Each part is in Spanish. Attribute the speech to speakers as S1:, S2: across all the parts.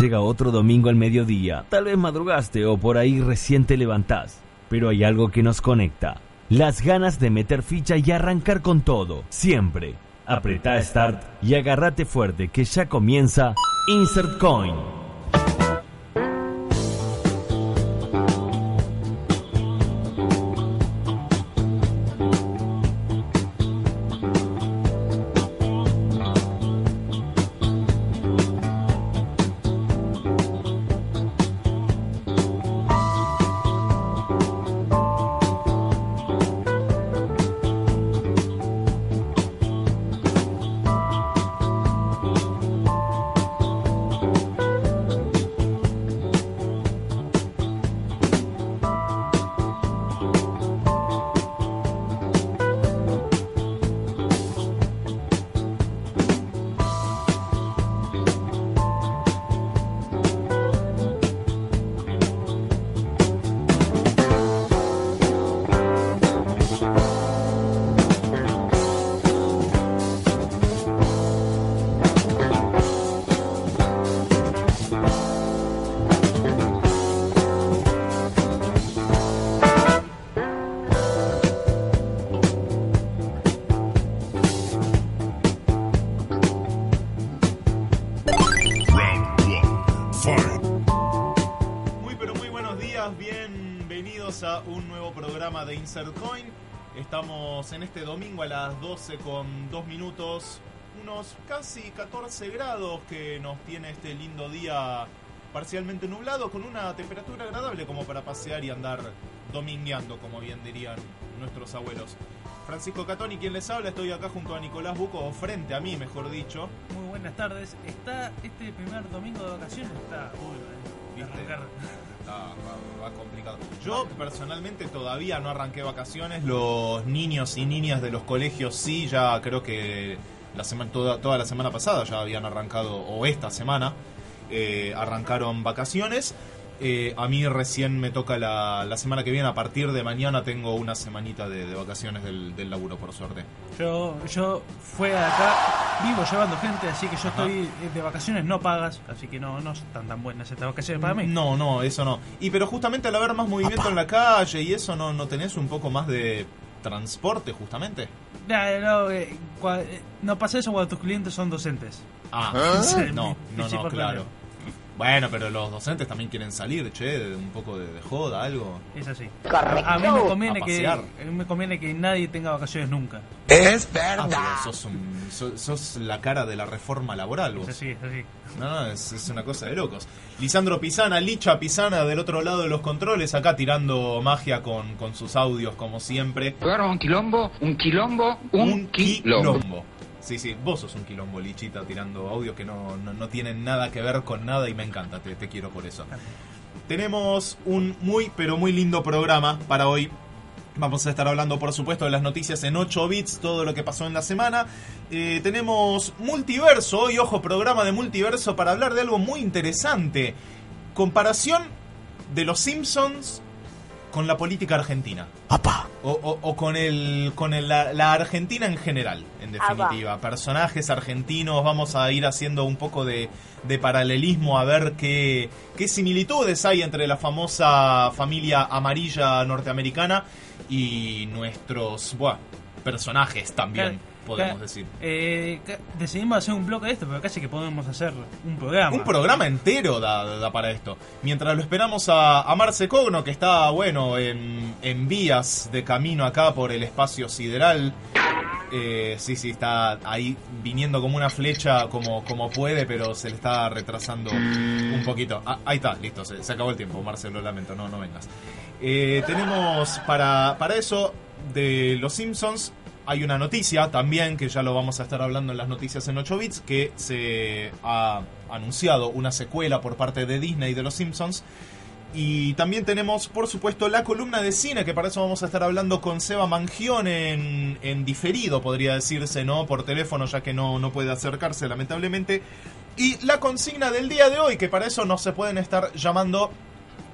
S1: Llega otro domingo al mediodía. Tal vez madrugaste o por ahí recién te levantás. Pero hay algo que nos conecta. Las ganas de meter ficha y arrancar con todo. Siempre. Apretá Start y agárrate fuerte que ya comienza Insert Coin.
S2: En este domingo a las 12 con 2 minutos, unos casi 14 grados que nos tiene este lindo día parcialmente nublado con una temperatura agradable como para pasear y andar domingueando, como bien dirían nuestros abuelos. Francisco Catoni, quien les habla, estoy acá junto a Nicolás Buco, o frente a mí, mejor dicho.
S3: Muy buenas tardes. Está este primer domingo de vacaciones, está duro, eh.
S2: Va complicado. Yo personalmente todavía no arranqué vacaciones. Los niños y niñas de los colegios sí, ya creo que la semana, toda, toda la semana pasada ya habían arrancado, o esta semana, eh, arrancaron vacaciones. Eh, a mí recién me toca la, la semana que viene, a partir de mañana tengo una semanita de, de vacaciones del, del laburo, por suerte.
S3: Yo, yo fue acá, vivo llevando gente, así que yo
S2: Ajá.
S3: estoy eh, de vacaciones no pagas, así que no, no están tan buenas estas vacaciones para mí.
S2: No, no, eso no. Y pero justamente al haber más movimiento en la calle y eso, ¿no, no tenés un poco más de transporte justamente?
S3: Ya, no, eh, cua- eh, no pasa eso cuando tus clientes son docentes.
S2: Ah, no, no, no, claro. Bueno, pero los docentes también quieren salir, che, de un poco de, de joda, algo.
S3: Es así. A mí me conviene
S2: A
S3: que a mí me conviene que nadie tenga vacaciones nunca.
S4: Es
S2: Ah,
S4: verdad.
S2: pero sos, un- sos, sos la cara de la reforma laboral, vos.
S3: Es así, es así.
S2: No, es, es una cosa de locos. Lisandro Pisana, Licha Pisana del otro lado de los controles, acá tirando magia con, con sus audios como siempre.
S5: Lugar un quilombo, un quilombo, un, quilombo.
S2: Sí, sí, vos sos un quilombo, Lichita, tirando audios que no, no, no tienen nada que ver con nada y me encanta, te, te quiero por eso. Tenemos un muy, pero muy lindo programa para hoy. Vamos a estar hablando, por supuesto, de las noticias en 8 bits, todo lo que pasó en la semana. Eh, tenemos multiverso, hoy, ojo, programa de multiverso para hablar de algo muy interesante. Comparación de los Simpsons con la política argentina. O, o- o con el con el- la, la Argentina en general, en definitiva. Personajes argentinos, vamos a ir haciendo un poco de, de paralelismo a ver qué, qué similitudes hay entre la famosa familia amarilla norteamericana y nuestros buah, personajes también,
S3: Claro,
S2: podemos decir.
S3: eh, decidimos hacer un bloque de esto, pero casi que podemos hacer un programa.
S2: Un programa entero da, da para esto. Mientras lo esperamos a, a Marce Cogno, que está, bueno, en, en vías de camino acá por el espacio sideral. Eh, sí, sí, está ahí viniendo como una flecha como, como puede, pero se le está retrasando un poquito. Ah, ahí está, listo, se, se acabó el tiempo, Marce, lo lamento, no, no vengas. Eh, tenemos para, para eso de Los Simpsons hay una noticia también, que ya lo vamos a estar hablando en las noticias en 8 bits, que se ha anunciado una secuela por parte de Disney de Los Simpsons. Y también tenemos, por supuesto, la columna de cine, que para eso vamos a estar hablando con Seba Mangión en, en diferido, podría decirse, ¿no? Por teléfono, ya que no, no puede acercarse, lamentablemente. Y la consigna del día de hoy, que para eso no se pueden estar llamando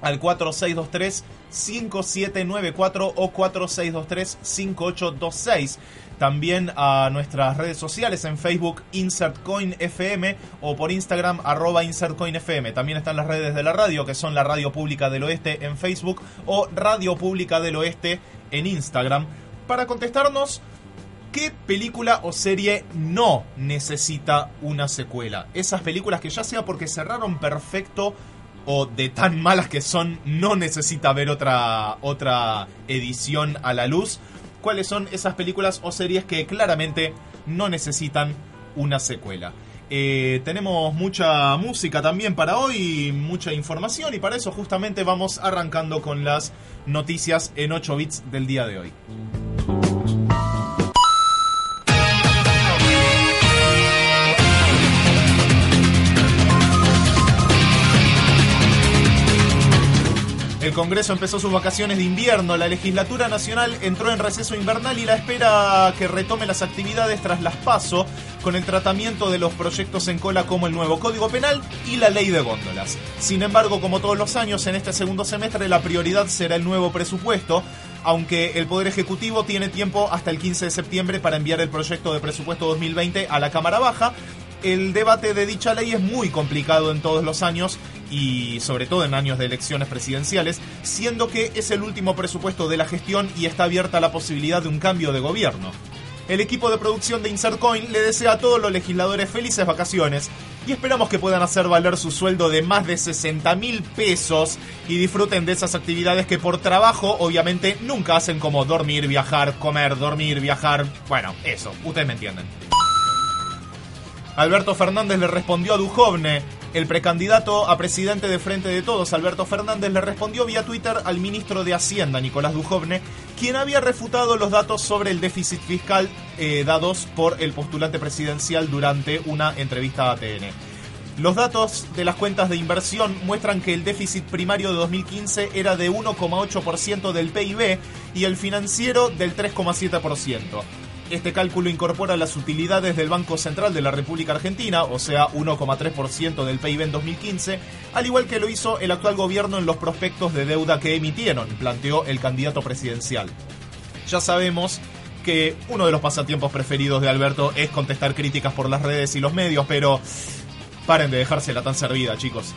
S2: al 4623-5794 o 4623-5826. También a nuestras redes sociales en Facebook InsertCoinFM o por Instagram arroba InsertCoinFM. También están las redes de la radio que son la Radio Pública del Oeste en Facebook o Radio Pública del Oeste en Instagram. Para contestarnos, ¿qué película o serie no necesita una secuela? Esas películas que ya sea porque cerraron perfecto o de tan malas que son no necesita ver otra otra edición a la luz cuáles son esas películas o series que claramente no necesitan una secuela. Eh, tenemos mucha música también para hoy, mucha información y para eso justamente vamos arrancando con las noticias en 8 bits del día de hoy. El Congreso empezó sus vacaciones de invierno, la legislatura nacional entró en receso invernal y la espera que retome las actividades tras las PASO con el tratamiento de los proyectos en cola como el nuevo Código Penal y la ley de góndolas. Sin embargo, como todos los años, en este segundo semestre la prioridad será el nuevo presupuesto, aunque el Poder Ejecutivo tiene tiempo hasta el 15 de septiembre para enviar el proyecto de presupuesto 2020 a la Cámara Baja. El debate de dicha ley es muy complicado en todos los años y sobre todo en años de elecciones presidenciales, siendo que es el último presupuesto de la gestión y está abierta la posibilidad de un cambio de gobierno. El equipo de producción de Insert Coin le desea a todos los legisladores felices vacaciones y esperamos que puedan hacer valer su sueldo de más de 60 mil pesos y disfruten de esas actividades que por trabajo obviamente nunca hacen como dormir, viajar, comer, dormir, viajar. Bueno, eso, ustedes me entienden. Alberto Fernández le respondió a Dujovne. El precandidato a presidente de Frente de Todos, Alberto Fernández, le respondió vía Twitter al ministro de Hacienda, Nicolás Dujovne, quien había refutado los datos sobre el déficit fiscal eh, dados por el postulante presidencial durante una entrevista a ATN. Los datos de las cuentas de inversión muestran que el déficit primario de 2015 era de 1,8% del PIB y el financiero del 3,7%. Este cálculo incorpora las utilidades del Banco Central de la República Argentina, o sea, 1,3% del PIB en 2015, al igual que lo hizo el actual gobierno en los prospectos de deuda que emitieron, planteó el candidato presidencial. Ya sabemos que uno de los pasatiempos preferidos de Alberto es contestar críticas por las redes y los medios, pero paren de dejársela tan servida, chicos.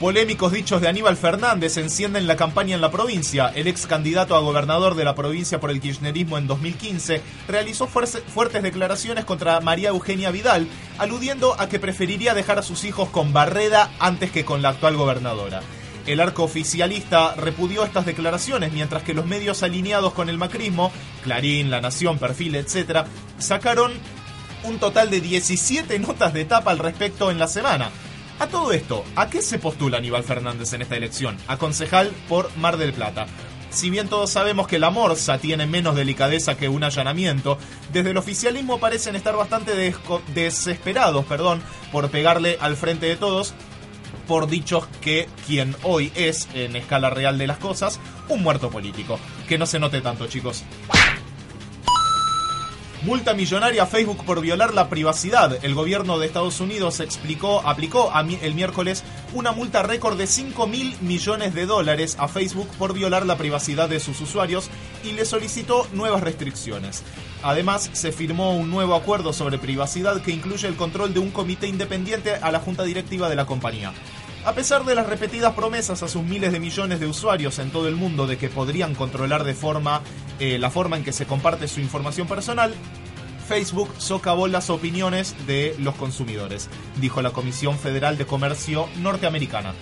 S2: Polémicos dichos de Aníbal Fernández encienden la campaña en la provincia. El ex candidato a gobernador de la provincia por el kirchnerismo en 2015 realizó fuertes declaraciones contra María Eugenia Vidal, aludiendo a que preferiría dejar a sus hijos con Barreda antes que con la actual gobernadora. El arco oficialista repudió estas declaraciones, mientras que los medios alineados con el macrismo, Clarín, La Nación, Perfil, etc., sacaron un total de 17 notas de tapa al respecto en la semana. A todo esto, ¿a qué se postula Aníbal Fernández en esta elección? A concejal por Mar del Plata. Si bien todos sabemos que la morsa tiene menos delicadeza que un allanamiento, desde el oficialismo parecen estar bastante desesperados perdón, por pegarle al frente de todos por dichos que quien hoy es, en escala real de las cosas, un muerto político. Que no se note tanto, chicos. Multa millonaria a Facebook por violar la privacidad. El gobierno de Estados Unidos explicó, aplicó el miércoles una multa récord de 5 mil millones de dólares a Facebook por violar la privacidad de sus usuarios y le solicitó nuevas restricciones. Además, se firmó un nuevo acuerdo sobre privacidad que incluye el control de un comité independiente a la junta directiva de la compañía. A pesar de las repetidas promesas a sus miles de millones de usuarios en todo el mundo de que podrían controlar de forma eh, la forma en que se comparte su información personal, Facebook socavó las opiniones de los consumidores, dijo la Comisión Federal de Comercio norteamericana.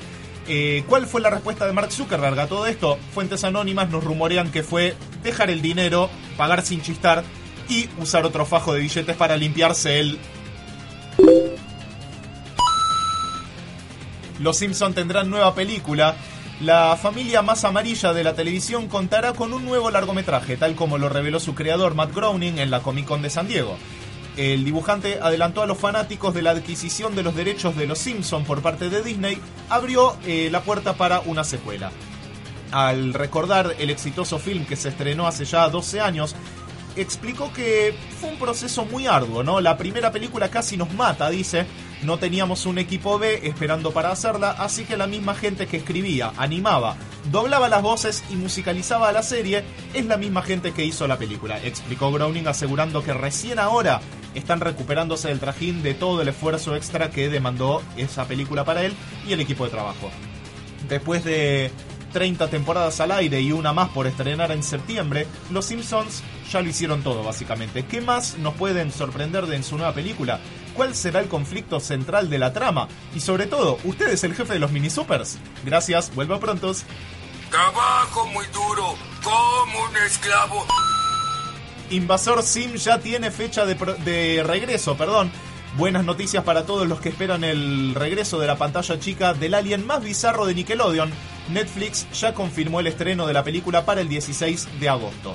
S2: Eh, ¿Cuál fue la respuesta de Mark Zuckerberg a todo esto? Fuentes anónimas nos rumorean que fue dejar el dinero, pagar sin chistar y usar otro fajo de billetes para limpiarse el Los Simpson tendrán nueva película. La familia más amarilla de la televisión contará con un nuevo largometraje, tal como lo reveló su creador Matt Groening en la Comic Con de San Diego. El dibujante adelantó a los fanáticos de la adquisición de los derechos de Los Simpson por parte de Disney, abrió eh, la puerta para una secuela. Al recordar el exitoso film que se estrenó hace ya 12 años, explicó que fue un proceso muy arduo, ¿no? La primera película casi nos mata, dice, no teníamos un equipo B esperando para hacerla, así que la misma gente que escribía, animaba, doblaba las voces y musicalizaba la serie es la misma gente que hizo la película, explicó Browning asegurando que recién ahora están recuperándose del trajín de todo el esfuerzo extra que demandó esa película para él y el equipo de trabajo. Después de 30 temporadas al aire y una más por estrenar en septiembre, Los Simpsons ya lo hicieron todo básicamente. ¿Qué más nos pueden sorprender de en su nueva película? ¿Cuál será el conflicto central de la trama? Y sobre todo, ¿usted es el jefe de los mini supers? Gracias, vuelvo prontos.
S4: Trabajo muy duro, como un esclavo.
S2: Invasor Sim ya tiene fecha de, de regreso, perdón. Buenas noticias para todos los que esperan el regreso de la pantalla chica del alien más bizarro de Nickelodeon. Netflix ya confirmó el estreno de la película para el 16 de agosto.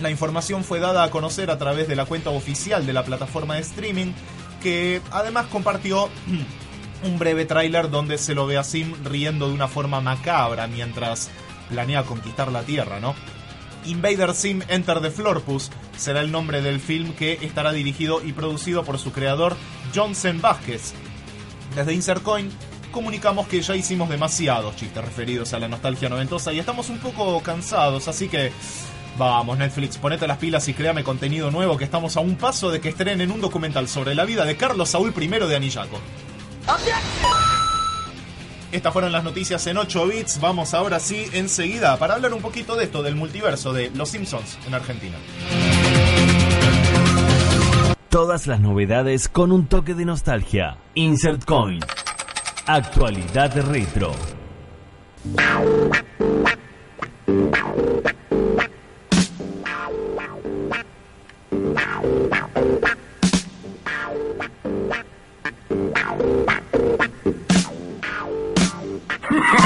S2: La información fue dada a conocer a través de la cuenta oficial de la plataforma de streaming, que además compartió un breve tráiler donde se lo ve a Sim riendo de una forma macabra mientras planea conquistar la Tierra, ¿no? Invader Sim Enter the Florpus será el nombre del film que estará dirigido y producido por su creador Johnson Vázquez. Desde Insert Coin comunicamos que ya hicimos demasiados chistes referidos a la nostalgia noventosa y estamos un poco cansados, así que vamos Netflix, ponete las pilas y créame contenido nuevo que estamos a un paso de que estrenen un documental sobre la vida de Carlos Saúl I de Anillaco. Estas fueron las noticias en 8 bits. Vamos ahora sí, enseguida, para hablar un poquito de esto, del multiverso de Los Simpsons en Argentina.
S1: Todas las novedades con un toque de nostalgia. Insert Coin. Actualidad retro.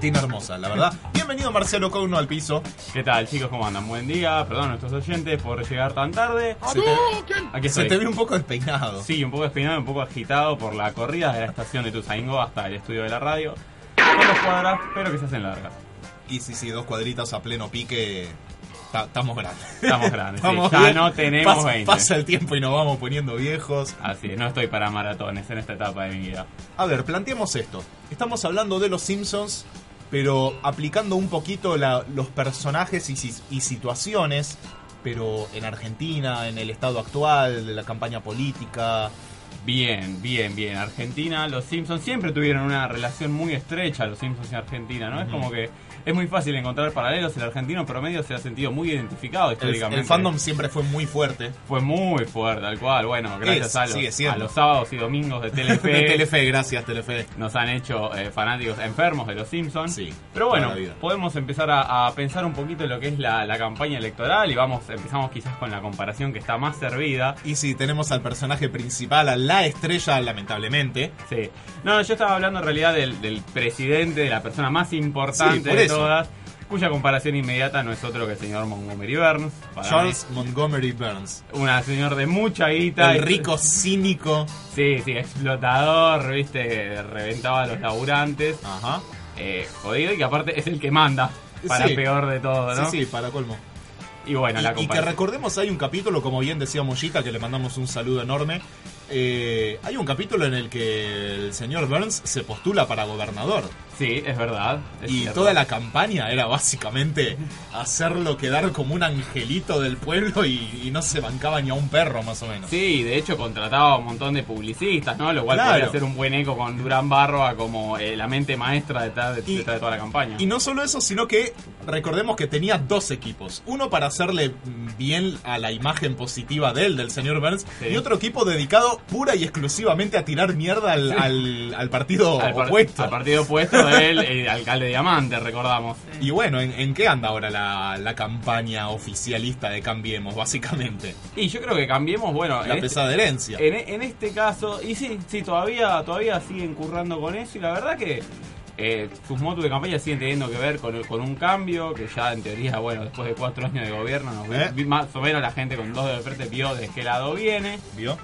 S2: Cortina hermosa, la verdad. Bienvenido Marcelo Cauno al piso.
S6: ¿Qué tal, chicos? ¿Cómo andan? Buen día. Perdón a nuestros oyentes por llegar tan tarde.
S2: Se te,
S6: Aquí
S2: se te ve un poco despeinado.
S6: Sí, un poco despeinado, un poco agitado por la corrida de la estación de Tuzaingo hasta el estudio de la radio. Dos cuadras, pero que se hacen largas.
S2: Y sí, sí, dos cuadritas a pleno pique. ta- Estamos grandes.
S6: Estamos grandes, sí. Ya
S2: bien.
S6: no tenemos
S2: pasa,
S6: 20.
S2: Pasa el tiempo y nos vamos poniendo viejos.
S6: Así es, no estoy para maratones en esta etapa de mi vida.
S2: A ver, planteemos esto. Estamos hablando de los Simpsons, pero aplicando un poquito la- los personajes y, y situaciones, pero en Argentina, en el estado actual, de la campaña política.
S6: Bien, bien, bien. Argentina, los Simpsons siempre tuvieron una relación muy estrecha, los Simpsons y Argentina, ¿no? Es como que es muy fácil encontrar paralelos. El argentino promedio se ha sentido muy identificado históricamente.
S2: el fandom siempre fue muy fuerte.
S6: Fue muy fuerte, al cual, bueno, gracias
S2: Es,
S6: a, los, a sábados y domingos de Telefe,
S2: De Telefe, gracias Telefe.
S6: nos han hecho eh, fanáticos enfermos de los Simpsons.
S2: Sí,
S6: Pero bueno, podemos empezar a, a pensar un poquito en lo que es la, la campaña electoral y vamos, empezamos quizás con la comparación que está más servida.
S2: Y si tenemos al personaje principal, a la estrella, lamentablemente.
S6: Sí. No, yo estaba hablando en realidad del, del presidente, de la persona más importante
S2: por
S6: de todas, cuya comparación inmediata no es otro que el señor Montgomery Burns.
S2: Charles Montgomery Burns.
S6: Una señor de mucha guita.
S2: El rico cínico.
S6: Sí, sí, explotador, viste, reventaba a los laburantes.
S2: Ajá.
S6: eh, jodido y que aparte es el que manda. Para
S2: Sí.
S6: peor de todo, ¿no?
S2: Sí, sí, para colmo.
S6: Y bueno, la
S2: y, y que recordemos, hay un capítulo, como bien decía Mollita, que le mandamos un saludo enorme. eh, hay un capítulo en el que el señor Burns se postula para gobernador.
S6: Sí, es verdad. es
S2: Y
S6: cierto.
S2: toda la campaña era básicamente hacerlo quedar como un angelito del pueblo y, y no se bancaba ni a un perro, más o menos.
S6: Sí, de hecho contrataba a un montón de publicistas, ¿no? Lo cual
S2: Claro.
S6: podría hacer un buen eco con Durán Barroa como eh, la mente maestra detrás de, de toda la campaña.
S2: Y no solo eso, sino que recordemos que tenía dos equipos. Uno para hacerle bien a la imagen positiva de él, del señor Burns,
S6: Sí.
S2: y otro equipo dedicado pura y exclusivamente a tirar mierda al, al- al partido
S6: al, par-
S2: opuesto.
S6: al partido opuesto del eh, alcalde Diamante, recordamos.
S2: Y bueno, ¿en, en qué anda ahora la, la campaña oficialista de Cambiemos, básicamente?
S6: Y yo creo que cambiemos, bueno,
S2: La
S6: este,
S2: pesada herencia.
S6: en, en este caso, y sí, sí, todavía, todavía siguen currando con eso, y la verdad que Eh, sus motos de campaña siguen teniendo que ver con, con un cambio que ya en teoría, bueno, después de cuatro años de gobierno, nos ve-
S2: ¿Eh?
S6: vi- más o menos la gente con dos de frente vio de qué lado viene.
S2: ¿Vio?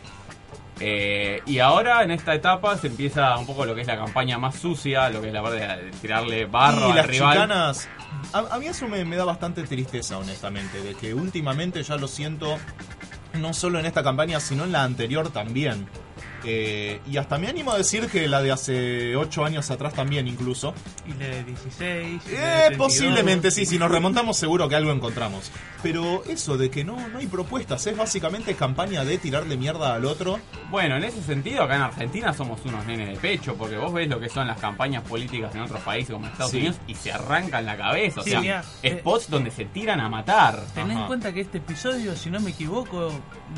S6: Eh, y ahora en esta etapa se empieza un poco lo que es la campaña más sucia, lo que es la parte de tirarle barro
S2: y
S6: al
S2: las
S6: rival.
S2: chicanas. A, a mí eso me, me da bastante tristeza, honestamente, de que últimamente ya lo siento, no solo en esta campaña, sino en la anterior también. Eh, y hasta me animo a decir que la de hace 8 años atrás también, incluso.
S3: Y la de 16. y la de
S2: Eh,
S3: 32.
S2: posiblemente sí, si nos remontamos seguro que algo encontramos. Pero eso de que no, no hay propuestas, es básicamente campaña de tirarle mierda al otro.
S6: Bueno, en ese sentido, acá en Argentina somos unos nenes de pecho, porque vos ves lo que son las campañas políticas en otros países como Estados
S2: Sí.
S6: Unidos y se arrancan la cabeza. O
S3: Sí,
S6: sea,
S3: mirá, eh,
S6: spots donde se tiran a matar.
S3: Ten en cuenta que este episodio, si no me equivoco,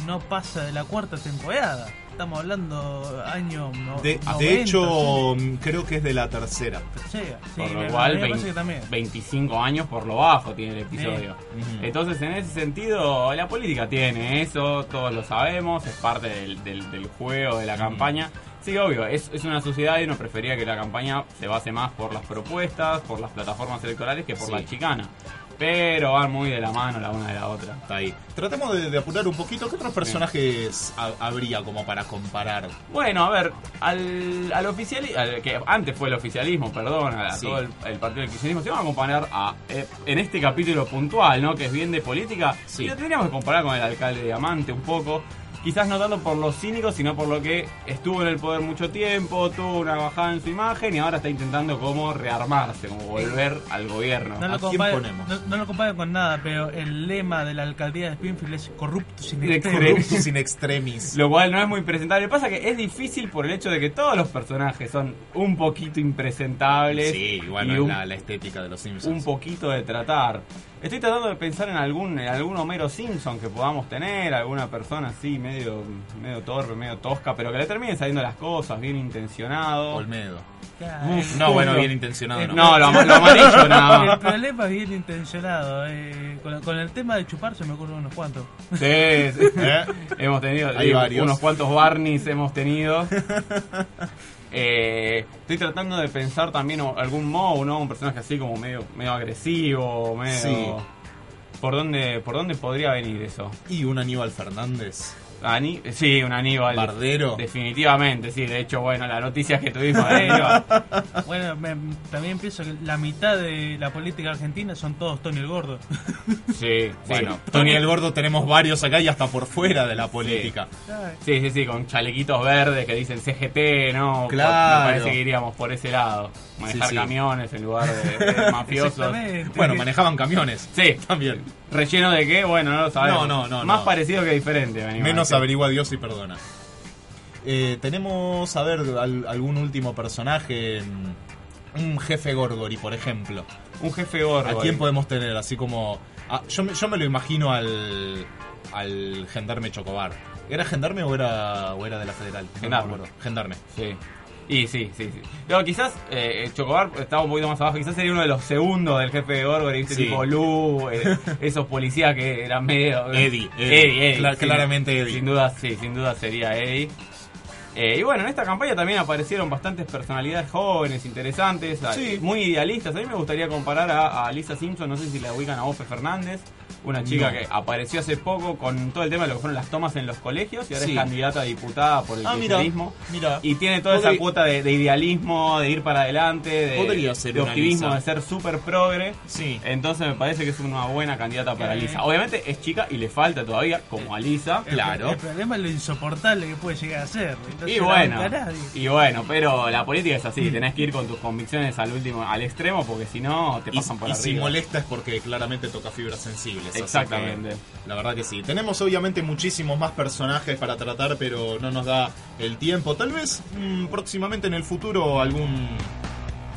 S3: no pasa de la cuarta temporada. Estamos hablando año no,
S2: De,
S3: 90,
S2: de hecho, mm, creo que es de la tercera.
S3: sí, sí,
S6: por lo cual,
S3: me parece
S6: 20
S3: que también.
S6: 25 años por lo bajo tiene el episodio. Entonces, en ese sentido, la política tiene eso, todos lo sabemos, es parte del, del- del juego, de la campaña. Sí, obvio, es, es una sociedad y uno prefería que la campaña se base más por las propuestas, por las plataformas electorales que por
S2: Sí.
S6: la chicana. Pero van muy de la mano la una de la otra.
S2: Está ahí. Tratemos de, de apurar un poquito. ¿Qué otros personajes ha- habría como para comparar?
S6: Bueno, a ver, al, al oficialismo, que antes fue el oficialismo, perdón, a
S2: Sí.
S6: todo el, el partido del kirchnerismo, se va a comparar a, eh, en este capítulo puntual, ¿no? Que es bien de política,
S2: Sí.
S6: y lo tendríamos que comparar con el alcalde de Diamante un poco. Quizás no tanto por los cínicos, sino por lo que estuvo en el poder mucho tiempo, tuvo una bajada en su imagen y ahora está intentando como rearmarse, como volver al gobierno.
S3: No
S2: ¿A
S3: lo,
S2: quién
S3: compare-
S2: ponemos?
S3: no, no lo con nada, pero el lema de la alcaldía de Springfield es corrupto sin
S6: corrupto.
S2: Corruptus in extremis.
S6: Lo cual no es muy presentable. Pasa que es difícil por el hecho de que todos los personajes son un poquito impresentables.
S2: Sí, bueno,
S6: y
S2: es
S6: un,
S2: la, la estética de los Simpsons.
S6: un poquito de tratar. Estoy tratando de pensar en algún, en algún Homero Simpson que podamos tener, alguna persona así medio, medio torpe, medio tosca, pero que le termine saliendo las cosas, bien intencionado.
S2: Olmedo.
S6: Uf,
S3: el-
S2: No, bueno, bien intencionado, ¿no?
S6: No, lo, lo amarillo nada
S3: El
S6: más.
S3: problema es bien intencionado. eh, con, con el tema de chupar se me ocurren unos cuantos.
S6: Sí, sí.
S2: ¿Eh?
S6: Hemos tenido
S2: Hay varios.
S6: unos cuantos Barneys hemos tenido. Eh, estoy tratando de pensar también algún Moe, ¿no? Un personaje así como medio, medio agresivo, medio.
S2: Sí.
S6: ¿Por dónde, ¿Por dónde podría venir eso?
S2: Y un Aníbal Fernández.
S6: Ani- sí, un Aníbal.
S2: Bardero.
S6: Definitivamente, sí. De hecho, bueno, las noticias que tuvimos de Aníbal.
S3: Bueno, me- también pienso que la mitad de la política argentina son todos Tony el Gordo.
S6: Sí,
S2: Bueno,
S6: sí.
S2: Tony el Gordo tenemos varios acá y hasta por fuera de la política.
S6: Sí, sí, sí, con chalequitos verdes que dicen CGT, ¿no?
S2: Claro.
S6: Me parece que iríamos por ese lado. Manejar
S2: Sí, sí.
S6: camiones en lugar de, de mafiosos.
S2: Bueno, manejaban camiones.
S6: Sí,
S2: También.
S6: Relleno de qué, bueno, no lo sabemos.
S2: No, no, no,
S6: Más
S2: no.
S6: parecido que diferente, me
S2: Menos averigua Dios y perdona. Eh, tenemos, a ver, al- algún último personaje. mm, Un jefe Gorgori, por ejemplo.
S6: Un jefe gordo.
S2: ¿A quién podemos tener? Así como. ah, yo, me- yo me lo imagino al. al gendarme Chocobar. ¿Era gendarme o era, o era de la federal? No
S6: Gendarme.
S2: Gendarme.
S6: Sí. Y sí, sí, sí. Pero quizás eh, Chocobar estaba un poquito más abajo. Quizás sería uno de los segundos del jefe de Gorgory,
S2: Sí.
S6: tipo Lu, eh, esos policías que eran medio.
S2: Eddie, Eddie.
S6: Eddie, Eddie,
S2: Cla-
S6: sí.
S2: claramente Eddie.
S6: Sin duda, sí, sin duda sería Eddie. Eh, y bueno, en esta campaña también aparecieron bastantes personalidades jóvenes, interesantes,
S2: Sí.
S6: muy idealistas. A mí me gustaría comparar a, a Lisa Simpson, no sé si la ubican a Ofe Fernández, una chica
S2: No.
S6: que apareció hace poco con todo el tema de lo que fueron las tomas en los colegios y ahora
S2: Sí.
S6: es candidata a diputada por el
S2: Ah, mira.
S6: kirchnerismo.
S2: Mira.
S6: Y tiene toda
S2: Podría-
S6: esa cuota de, de idealismo, de ir para adelante, de,
S2: ser
S6: de optimismo, ser súper progre.
S2: Sí.
S6: Entonces me parece que es una buena candidata para
S3: Eh.
S6: Lisa. Obviamente es chica y le falta todavía, como a Lisa.
S3: El-
S2: Claro.
S3: El, problema es lo insoportable que puede llegar a ser. Entonces
S6: Y
S3: no
S6: bueno, y bueno, pero la política es así, tenés que ir con tus convicciones al último, al extremo, porque si no te
S2: Y,
S6: pasan por
S2: y si
S6: arriba.
S2: molesta es porque claramente toca fibras sensibles.
S6: Exactamente.
S2: que, la verdad que sí. Tenemos obviamente muchísimos más personajes para tratar, pero no nos da el tiempo. Tal vez mm, próximamente en el futuro algún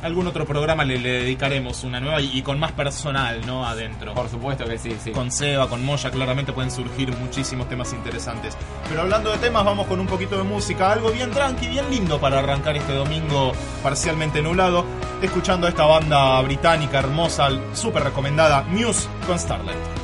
S2: algún otro programa le, le dedicaremos una nueva y, y con más personal, ¿no? Adentro.
S6: Por supuesto que sí, sí.
S2: Con Seba, con Moya, claramente pueden surgir muchísimos temas interesantes. Pero hablando de temas, vamos con un poquito de música, algo bien tranqui, bien lindo para arrancar este domingo parcialmente nublado, escuchando a esta banda británica hermosa, súper recomendada, Muse con Starlight.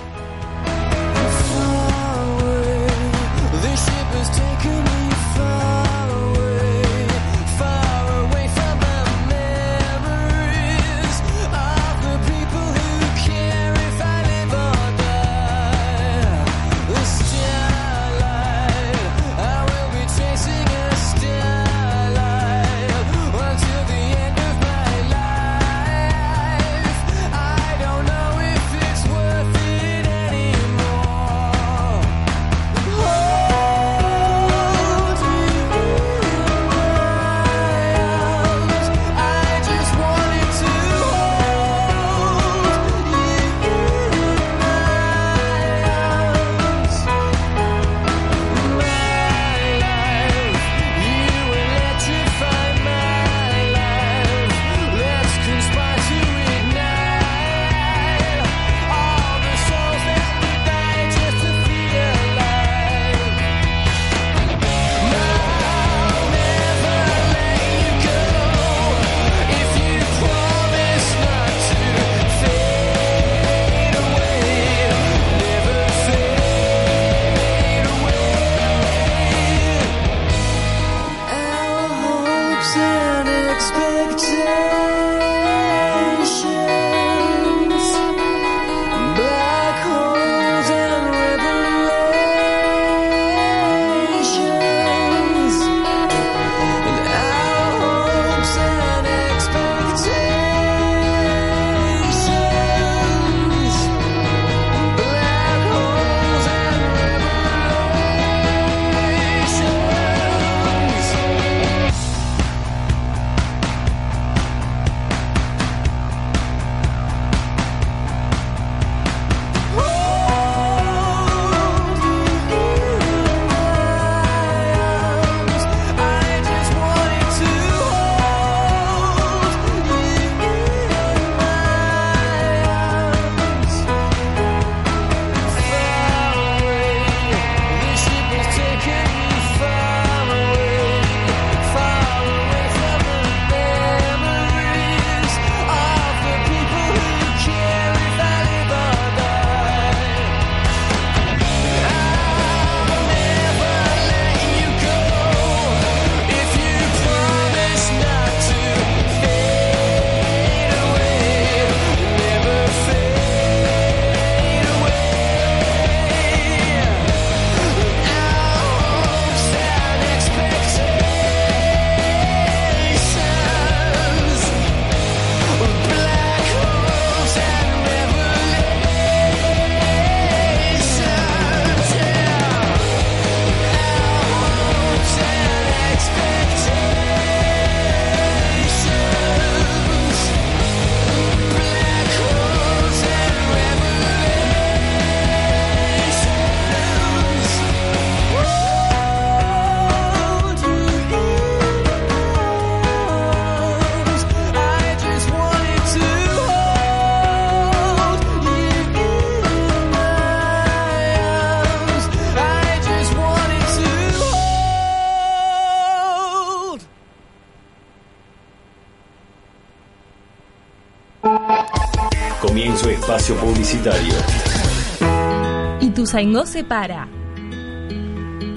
S7: Ituzaingó se para.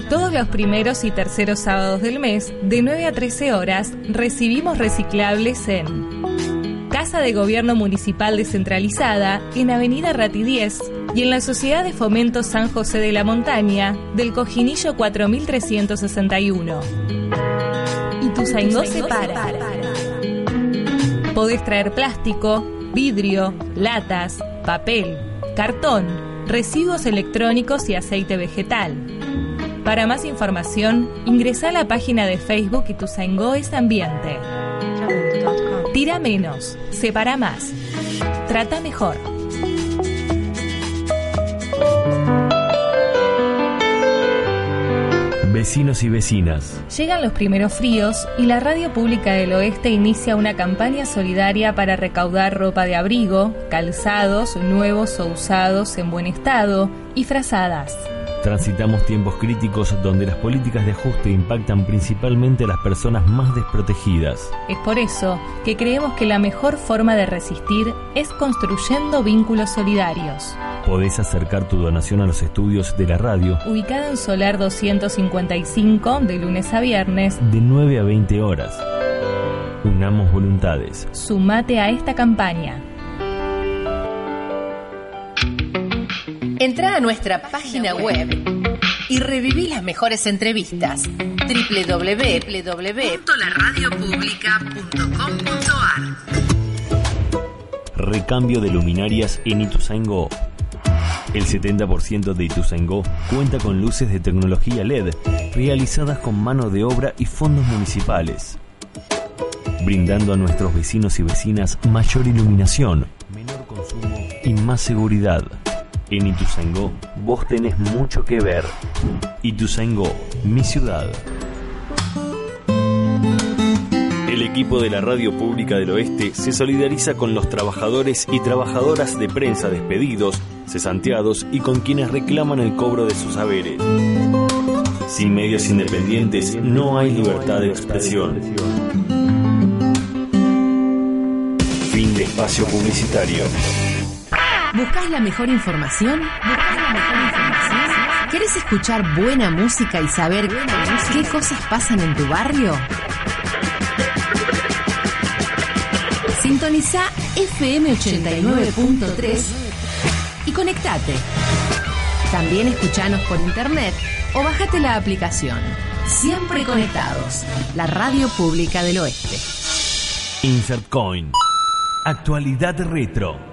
S7: Todos los primeros y terceros sábados del mes, de 9 a 13 horas, recibimos reciclables en Casa de Gobierno Municipal Descentralizada, en Avenida Rati 10 y en la Sociedad de Fomento San José de la Montaña, del Cojinillo 4361. Ituzaingó se para. Podés traer plástico, vidrio, latas, papel, cartón, residuos electrónicos y aceite vegetal. Para más información, ingresa a la página de Facebook Ituzaingó es Ambiente. Tira menos, separa más, trata mejor.
S1: Vecinos y vecinas,
S7: Llegan los primeros fríos y la Radio Pública del Oeste inicia una campaña solidaria para recaudar ropa de abrigo, calzados nuevos o usados en buen estado y frazadas.
S1: Transitamos tiempos críticos donde las políticas de ajuste impactan principalmente a las personas más desprotegidas.
S7: Es por eso que creemos que la mejor forma de resistir es construyendo vínculos solidarios.
S1: Podés acercar tu donación a los estudios de la radio
S7: Ubicada en Solar 255 de lunes a viernes,
S1: de 9 a 20 horas. Unamos voluntades.
S7: sumate a esta campaña.
S8: Entra a nuestra página web y reviví las mejores entrevistas. www.laradiopublica.com.ar
S1: Recambio de luminarias en Ituzaingó. El 70% de Ituzaingó cuenta con luces de tecnología LED realizadas con mano de obra y fondos municipales, brindando a nuestros vecinos y vecinas mayor iluminación, menor consumo y más seguridad. En Ituzaingó vos tenés mucho que ver. Ituzaingó, mi ciudad. El equipo de la Radio Pública del Oeste se solidariza con los trabajadores y trabajadoras de prensa despedidos, cesanteados y con quienes reclaman el cobro de sus saberes. Sin medios independientes no hay libertad de expresión. Fin de espacio publicitario.
S8: ¿Buscas la mejor información? ¿Buscas la mejor información? ¿Quieres escuchar buena música y saber qué cosas pasan en tu barrio? Sintoniza FM 89.3 y conectate. También escuchanos por internet o bájate la aplicación. Siempre conectados. La radio pública del oeste.
S1: Insert Coin. Actualidad retro.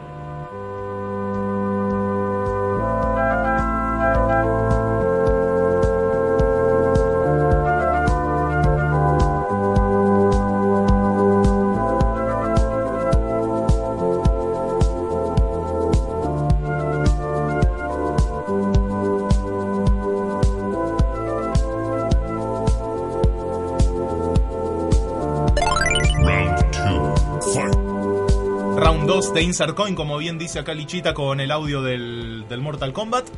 S2: Insert Coin, como bien dice acá Lichita con el audio del, del Mortal Kombat.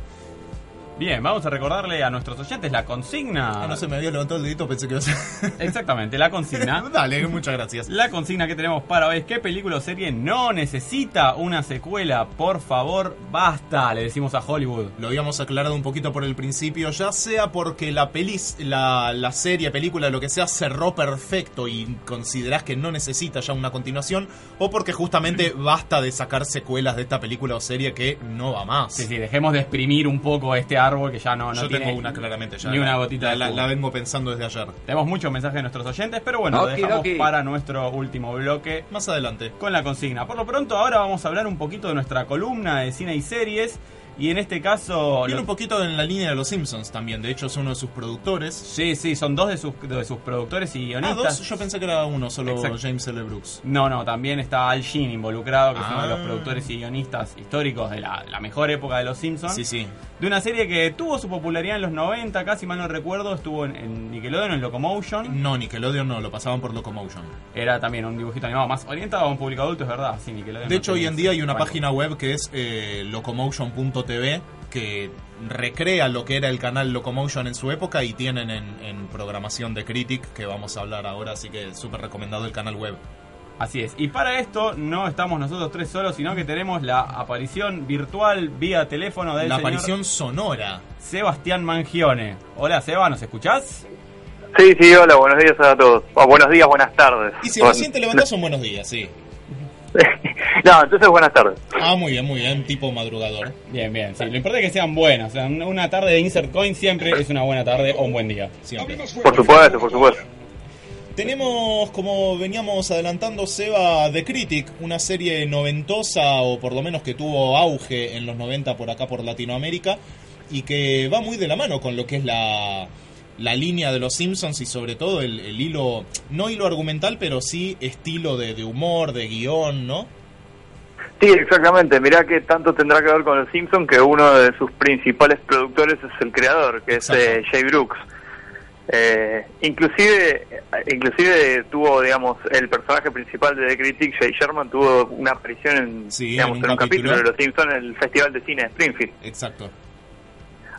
S6: Bien, vamos a recordarle a nuestros oyentes la consigna.
S2: Ah, no se me había levantado el dedito, pensé que iba a ser.
S6: Exactamente, la consigna.
S2: Dale, muchas gracias.
S6: La consigna que tenemos para hoy es ¿qué película o serie no necesita una secuela? Por favor, basta, le decimos a Hollywood.
S2: Lo habíamos aclarado un poquito por el principio, ya sea porque la pelis, la, la serie, película, lo que sea, cerró perfecto y considerás que no necesita ya una continuación, o porque justamente basta de sacar secuelas de esta película o serie que no va más.
S6: Sí, sí, dejemos de exprimir un poco este árbol que ya no, no
S2: Yo
S6: tiene
S2: tengo una claramente ya.
S6: ni una gotita
S2: La,
S6: de
S2: la-
S6: jugo.
S2: la vengo pensando desde ayer.
S6: Tenemos muchos mensajes de nuestros oyentes, pero bueno, lo dejamos para nuestro último bloque
S2: Más adelante.
S6: con la consigna. Por lo pronto, ahora vamos a hablar un poquito de nuestra columna de cine y series. Y en este caso.
S2: Viene
S6: lo-
S2: un poquito en la línea de los Simpsons también, de hecho es uno de sus productores.
S6: Sí, sí, son dos de sus, de sus productores y
S2: Ah,
S6: guionistas.
S2: dos, yo pensé que era uno, solo
S6: Exacto.
S2: James L. Brooks.
S6: No, no, también está Al Jean involucrado, que es uno de los
S2: Ah.
S6: productores y guionistas históricos de la, la mejor época de los Simpsons.
S2: Sí, sí.
S6: De una serie que tuvo su popularidad en los 90, casi mal no recuerdo, estuvo en, en Nickelodeon, en Locomotion.
S2: No, Nickelodeon no, lo pasaban por Locomotion.
S6: Era también un dibujito animado más orientado a un público adulto, es verdad. Sí, Nickelodeon
S2: De
S6: no
S2: hecho, hoy en día hay una página web que es eh, locomotion.tv que recrea lo que era el canal Locomotion en su época y tienen en, en programación de Critic, que vamos a hablar ahora, así que súper recomendado el canal web.
S6: Así es. Y para esto no estamos nosotros tres solos, sino que tenemos la aparición virtual vía teléfono del
S2: La
S6: señor
S2: aparición sonora.
S6: Sebastián Mangione. Hola Seba, ¿nos escuchás?
S9: Sí, sí, hola, buenos días a todos. O buenos días, buenas tardes.
S2: Y si recién te levantás son buenos días, sí.
S9: No, entonces buenas tardes.
S2: Ah, muy bien, muy bien, tipo madrugador.
S6: Bien, bien. Sí, lo importante es que sean buenas. O sea, una tarde de Insert Coin siempre es una buena tarde o un buen día.
S2: Siempre.
S9: Por supuesto, por supuesto.
S2: Tenemos, como veníamos adelantando, Seba, The Critic, una serie noventosa, o por lo menos que tuvo auge en los 90 por acá por Latinoamérica, y que va muy de la mano con lo que es la, la línea de los Simpsons y sobre todo el, el hilo, no hilo argumental, pero sí estilo de, de humor, de guion, ¿no?
S9: Sí, exactamente. Mirá que tanto tendrá que ver con los Simpsons que uno de sus principales productores es el creador, que es eh, Jay Brooks. Eh, inclusive, inclusive tuvo, digamos, el personaje principal de The Critic, Jay Sherman, tuvo una aparición en,
S2: Sí,
S9: digamos,
S2: en
S9: en
S2: un
S9: capítulo
S2: capítulo.
S9: de Los Simpsons en el Festival de Cine de Springfield.
S2: Exacto.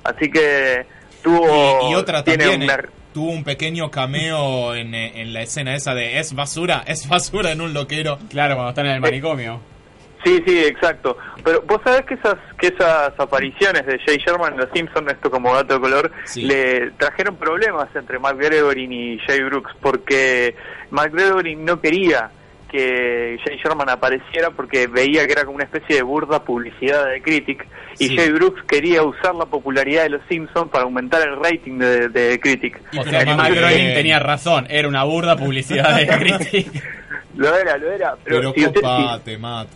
S9: Así que tuvo...
S2: Y, y otra
S9: tiene
S2: también,
S9: una-
S2: eh, tuvo un pequeño cameo en, eh, en la escena esa de es basura, es basura en un loquero.
S6: Claro, cuando están en el manicomio.
S9: Sí, sí, exacto. Pero vos sabés que esas que esas apariciones de Jay Sherman en Los Simpsons, esto como dato de color,
S2: Sí.
S9: le trajeron problemas entre Mark Gregory y Jay Brooks, porque Mark Gregory no quería que Jay Sherman apareciera porque veía que era como una especie de burda publicidad de Critic, y
S2: Sí.
S9: Jay Brooks quería usar la popularidad de Los Simpsons para aumentar el rating de, de Critic.
S6: O sea que
S2: Mark Groening
S6: tenía razón, era una burda publicidad de Critic.
S9: Lo era, lo era. Pero,
S2: Pero
S9: si usted- si-
S2: copate, Matt.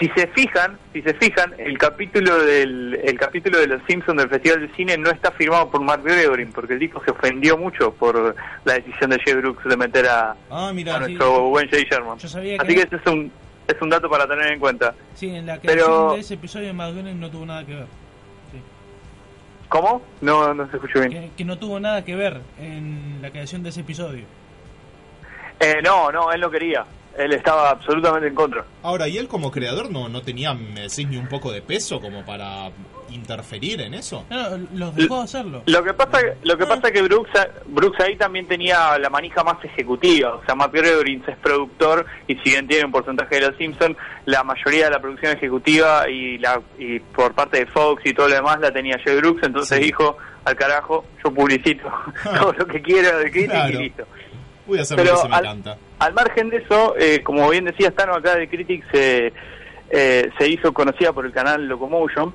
S9: Si se fijan, si se fijan, el capítulo del el capítulo de los Simpsons del Festival de Cine no está firmado por Mark Gregory, porque el tipo se ofendió mucho por la decisión de Jay Brooks de meter a,
S2: Ah, mira,
S9: a nuestro buen Jay Sherman. Así
S3: que-
S9: que ese es un es un dato para tener en cuenta.
S3: Sí, en la
S9: Pero-
S3: creación de ese episodio McDonald's no tuvo nada que ver.
S9: ¿Cómo? No no se escuchó bien.
S3: Que, que no tuvo nada que ver en la creación de ese episodio.
S9: Eh, no, no, él no quería. Él estaba absolutamente en contra.
S2: Ahora, ¿y él como creador no, no tenía, me decís, ni un poco de peso como para interferir en eso?
S3: No, los dejó hacerlo.
S9: Lo que pasa, lo que pasa es que Brooks, Brooks ahí también tenía la manija más ejecutiva. O sea, Matt Gregory es productor y si bien tiene un porcentaje de los Simpsons, la mayoría de la producción ejecutiva y la y por parte de Fox y todo lo demás la tenía Jay Brooks. Entonces
S2: Sí.
S9: dijo, al carajo, yo publicito todo lo que quiera de Critic
S2: Claro.
S9: y listo.
S2: Voy a hacer
S9: Pero
S2: lo que se me
S9: al-
S2: canta.
S9: Al margen de eso, eh, como bien decía Stano acá de Critic, se, eh, se hizo conocida por el canal Locomotion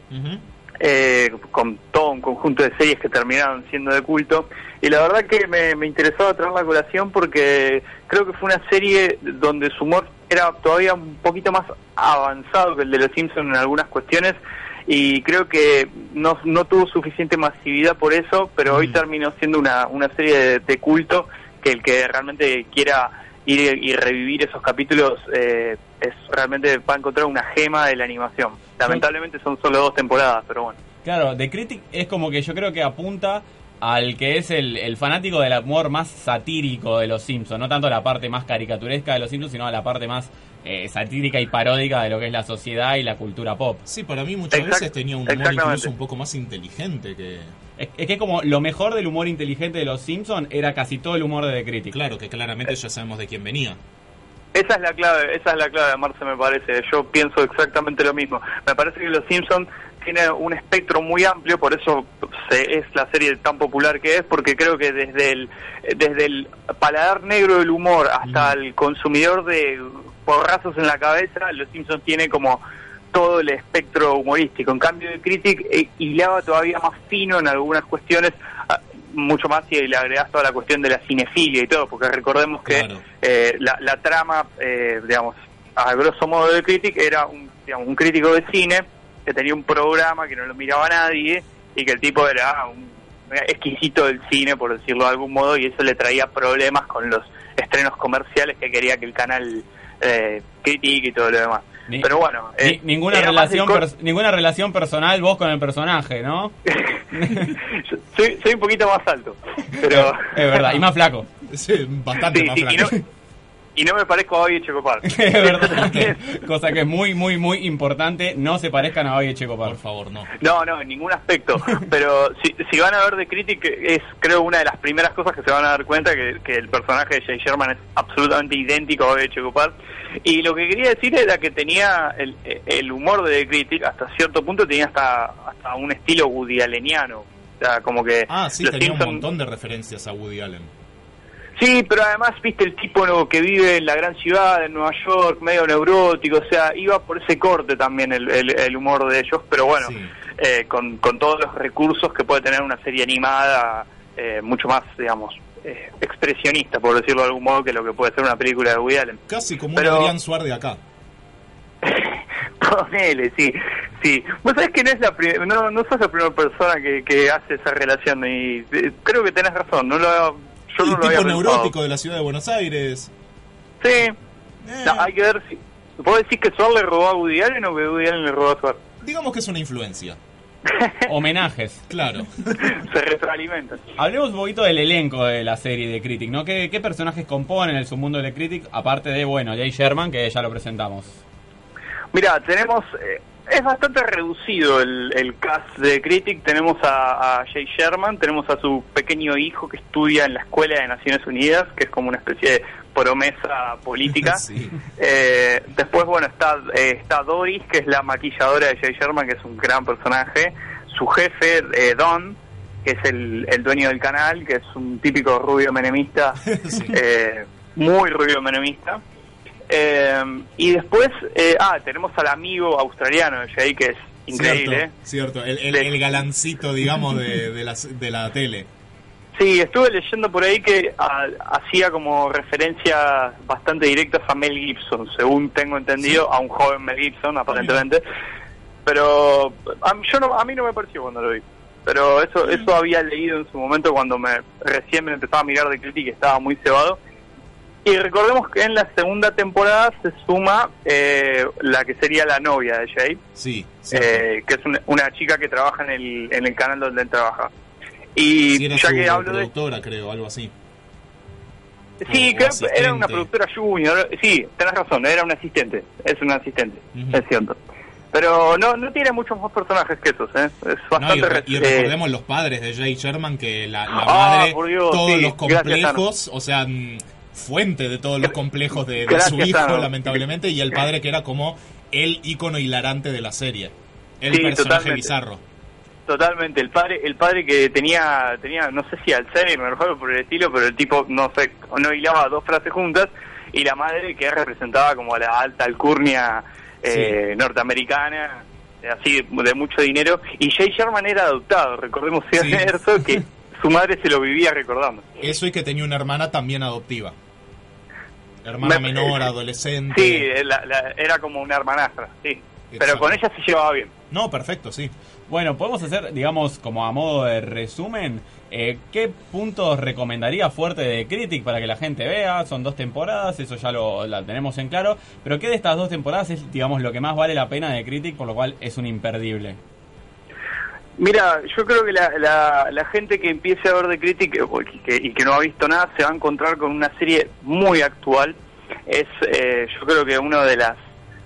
S9: eh, con todo un conjunto de series que terminaron siendo de culto. Y la verdad que me, me interesaba traer la colación porque creo que fue una serie donde su humor era todavía un poquito más avanzado que el de Los Simpsons en algunas cuestiones. Y creo que no, no tuvo suficiente masividad por eso, pero hoy terminó siendo una, una serie de, de culto que el que realmente quiera ir y revivir esos capítulos eh, es realmente va a encontrar una gema de la animación. Lamentablemente son solo dos temporadas, pero bueno.
S6: Claro, The Critic es como que yo creo que apunta al que es el, el fanático del humor más satírico de los Simpsons, no tanto la parte más caricaturesca de los Simpsons, sino la parte más eh, satírica y paródica de lo que es la sociedad y la cultura pop.
S2: Sí, para mí muchas
S9: Exact-
S2: veces tenía un humor incluso un poco más inteligente que...
S6: Es, es que como lo mejor del humor inteligente de los Simpsons era casi todo el humor de The Critic.
S2: Claro, que claramente ya sabemos de quién venía.
S9: Esa es la clave, esa es la clave, Marce, me parece. Yo pienso exactamente lo mismo. Me parece que Los Simpsons tiene un espectro muy amplio, por eso se- es la serie tan popular que es, porque creo que desde el desde el paladar negro del humor hasta el consumidor de porrazos en la cabeza, Los Simpsons tiene como todo el espectro humorístico. En cambio, de Critic eh, hilaba todavía más fino en algunas cuestiones, ah, mucho más si le agregás toda la cuestión de la cinefilia y todo, porque recordemos que
S2: Claro.
S9: eh, la, la trama, eh, digamos, a grosso modo de Critic era un, digamos, un crítico de cine que tenía un programa que no lo miraba nadie y que el tipo era un exquisito del cine, por decirlo de algún modo, y eso le traía problemas con los estrenos comerciales que quería que el canal eh, critique y todo lo demás.
S6: Ni-
S9: Pero bueno,
S6: Ni-
S9: eh,
S6: ninguna relación pers- ninguna relación personal vos con el personaje, ¿no?
S9: Yo soy, soy un poquito más alto, pero...
S6: Es verdad, y más flaco.
S2: Sí, bastante
S9: Sí,
S2: más
S9: sí, y
S2: flaco.
S9: no- y no me parezco a Bobby Checopar.
S6: Es verdad. Cosa que es muy, muy, muy importante. No se parezcan a Bobby Echecopar.
S2: Por favor, no.
S9: No, no, en ningún aspecto. Pero si, si van a ver The Critic, es creo una de las primeras cosas que se van a dar cuenta que, que el personaje de Jay Sherman es absolutamente idéntico a Bobby Checopar. Y lo que quería decir era que tenía el, el humor de The Critic, hasta cierto punto tenía hasta, hasta un estilo Woody Alleniano. O sea, como que
S2: Ah, sí, tenía un montón de referencias a Woody Allen.
S9: Sí, pero además, viste, el tipo ¿no? que vive en la gran ciudad, en Nueva York, medio neurótico, o sea, iba por ese corte también el, el- el humor de ellos, pero bueno,
S2: Sí.
S9: eh, con, con todos los recursos que puede tener una serie animada, eh, mucho más, digamos, eh, expresionista, por decirlo de algún modo, que lo que puede ser una película de Woody Allen.
S2: Casi como
S9: Pero-
S2: un Adrián Suárez de acá.
S9: Ponele, sí, sí. Vos sabés que no, es la no, no sos la primera persona que, que hace esa relación y eh, creo que tenés razón, no lo, yo
S2: Y
S9: no lo había
S2: tipo
S9: pensado.
S2: neurótico de la ciudad de Buenos Aires.
S9: Sí,
S2: Eh,
S9: No, hay que ver si. ¿Vos decís que Suar le robó a Woody Allen o que Woody Allen le robó a Suar?
S2: Digamos que es una influencia.
S6: Homenajes.
S2: Claro.
S9: Se retroalimentan.
S6: Hablemos un poquito del elenco de la serie de Critic, ¿no? ¿Qué, qué personajes componen el submundo de Critic? Aparte de, bueno, Jay Sherman, que ya lo presentamos.
S9: Mira, tenemos. eh, es bastante reducido el, el cast de Critic. Tenemos a, a Jay Sherman, tenemos a su pequeño hijo que estudia en la Escuela de Naciones Unidas, que es como una especie de promesa política.
S2: Sí.
S9: Eh, después, bueno, está, eh, está Doris, que es la maquilladora de Jay Sherman, que es un gran personaje. Su jefe, eh, Don, que es el, el dueño del canal, que es un típico rubio menemista,
S2: Sí.
S9: eh, muy rubio menemista. Eh, y después, eh, ah, tenemos al amigo australiano de Jay, que es increíble.
S2: Cierto, cierto. El, el- galancito, digamos, de, de, la, de la tele.
S9: Sí, estuve leyendo por ahí que ah, hacía como referencias bastante directas a Mel Gibson, según tengo entendido, a un joven Mel Gibson, aparentemente. Pero a yo no, a mí no me pareció cuando lo vi. Pero eso eso había leído en su momento cuando me recién me empezaba a mirar de crítica y estaba muy cebado. Y recordemos que en la segunda temporada se suma eh, la que sería la novia de Jay,
S2: Sí,
S9: eh, que es una, una chica que trabaja en el, en el canal donde él trabaja. Y
S2: Sí, era
S9: ya
S2: su
S9: que hablo de
S2: productora, creo, algo así.
S9: Sí,
S2: o
S9: creo que era una productora junior. Sí, tenés razón, era un asistente. Es un asistente, es cierto. Pero no no tiene muchos más personajes que esos, ¿eh? Es
S2: No, y,
S9: bastante...
S2: re- y
S9: eh,
S2: recordemos los padres de Jay Sherman, que la, la
S9: Ah,
S2: madre,
S9: Dios,
S2: todos
S9: sí,
S2: los
S9: gracias,
S2: complejos, o sea, mm, fuente de todos los complejos de, su hijo, lamentablemente, y el padre que era como el ícono hilarante de la serie. El
S9: Sí,
S2: personaje
S9: totalmente.
S2: bizarro.
S9: Totalmente, el padre el padre que tenía, tenía no sé si Alzheimer o por el estilo, pero el tipo, no sé, no hilaba dos frases juntas, y la madre que representaba como la alta alcurnia eh, norteamericana, eh, así de, de mucho dinero, y Jay Sherman era adoptado, recordemos
S2: Sí.
S9: eso, que su madre se lo vivía recordando.
S2: Eso y que tenía una hermana también adoptiva. Hermana
S9: Me-
S2: menor, adolescente.
S9: Sí, la- la- era como una hermanastra, sí. Pero con ella se llevaba bien.
S2: No, perfecto, sí.
S6: Bueno, podemos hacer, digamos, como a modo de resumen, eh, ¿qué puntos recomendaría fuerte de Critic para que la gente vea? Son dos temporadas, eso ya lo la tenemos en claro. Pero ¿qué de estas dos temporadas es, digamos, lo que más vale la pena de Critic, por lo cual es un imperdible?
S9: Mira, yo creo que la, la, la gente que empiece a ver The Critic o que- que- y que no ha visto nada se va a encontrar con una serie muy actual. Es, eh, yo creo que una de las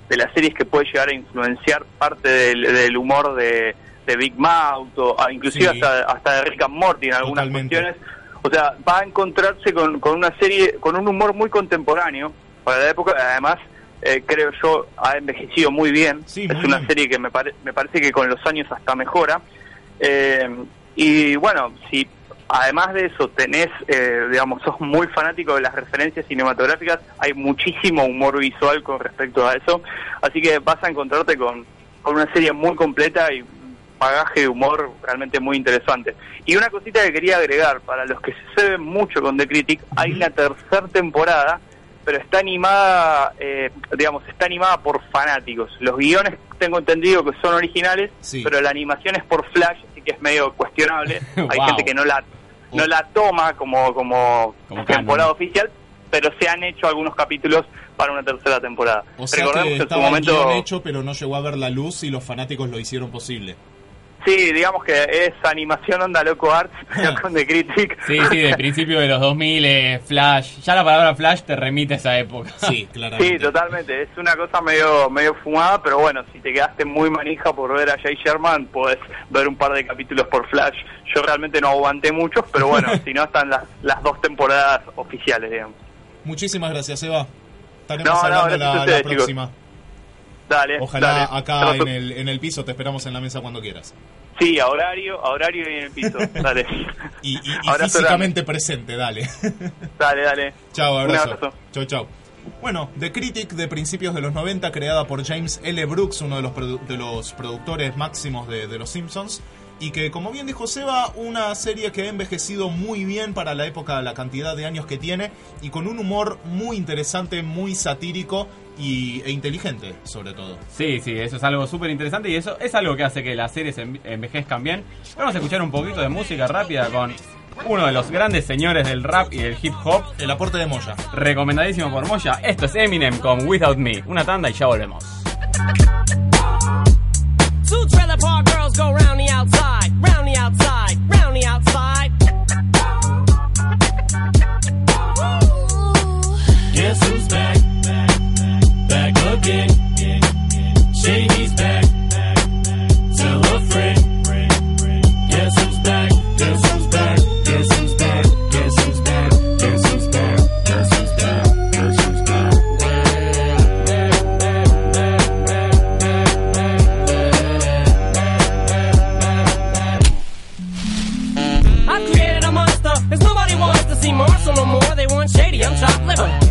S9: de las series que puede llegar a influenciar parte del, del humor de, de Big Mouth o ah, inclusive
S2: Sí.
S9: hasta, hasta de Rick and Morty en algunas
S2: Totalmente.
S9: cuestiones. O sea, va a encontrarse con, con una serie con un humor muy contemporáneo para la época. Además, eh, creo yo ha envejecido muy bien.
S2: Sí,
S9: es
S2: muy
S9: una
S2: bien.
S9: serie que me, pare- me parece que con los años hasta mejora. Eh, y bueno, si además de eso tenés, eh, digamos, sos muy fanático de las referencias cinematográficas, hay muchísimo humor visual con respecto a eso, así que vas a encontrarte con, con una serie muy completa y bagaje de humor realmente muy interesante. Y una cosita que quería agregar, para los que se ven mucho con The Critic, hay una tercera temporada pero está animada, eh, digamos, está animada por fanáticos. Los guiones tengo entendido que son originales,
S2: Sí.
S9: pero la animación es por Flash, así que es medio cuestionable. Hay
S6: Wow.
S9: gente que no la no la toma como como,
S6: Como
S9: temporada
S6: canon.
S9: oficial, pero se han hecho algunos capítulos para una tercera temporada.
S2: O sea
S9: Recordemos
S2: que
S9: en su momento
S2: hecho, pero no llegó a ver la luz y los fanáticos lo hicieron posible.
S9: Sí, digamos que es animación onda loco arts, pero con The Critic.
S6: Sí, sí, de principio de los 2000, eh, Flash. Ya la palabra Flash te remite a esa época.
S2: Sí, claramente.
S9: Sí, totalmente. Es una cosa medio medio fumada, pero bueno, si te quedaste muy manija por ver a Jay Sherman, puedes ver un par de capítulos por Flash. Yo realmente no aguanté muchos, pero bueno, si no están las, las dos temporadas oficiales, digamos.
S2: Muchísimas gracias, Eva. Estaremos
S9: No, no,
S2: hablando
S9: gracias a
S2: la, la
S9: chicos. Dale,
S2: Ojalá
S9: dale.
S2: acá en el, en el piso te esperamos en la mesa cuando quieras.
S9: Sí, a horario, a horario y en el piso. Dale.
S2: Y, y- y físicamente presente, dale.
S9: Dale, dale.
S2: Chao,
S9: Un
S2: abrazo.
S9: abrazo.
S2: Chau, chau. Bueno, The Critic de principios de los 90, creada por James L. Brooks, uno de los, produ- de los productores máximos de, de Los Simpsons. Y que, como bien dijo Seba, una serie que ha envejecido muy bien para la época, la cantidad de años que tiene, y con un humor muy interesante, muy satírico y, e inteligente, sobre todo.
S6: Sí, sí, eso es algo súper interesante y eso es algo que hace que las series enve- envejezcan bien. Vamos a escuchar un poquito de música rápida con uno de los grandes señores del rap y del hip hop.
S2: El aporte de Moya.
S6: Recomendadísimo por Moya. Esto es Eminem con Without Me. Una tanda y ya volvemos.
S10: Two trailer park girls go round the outside, round the outside, round the outside.
S11: Back again.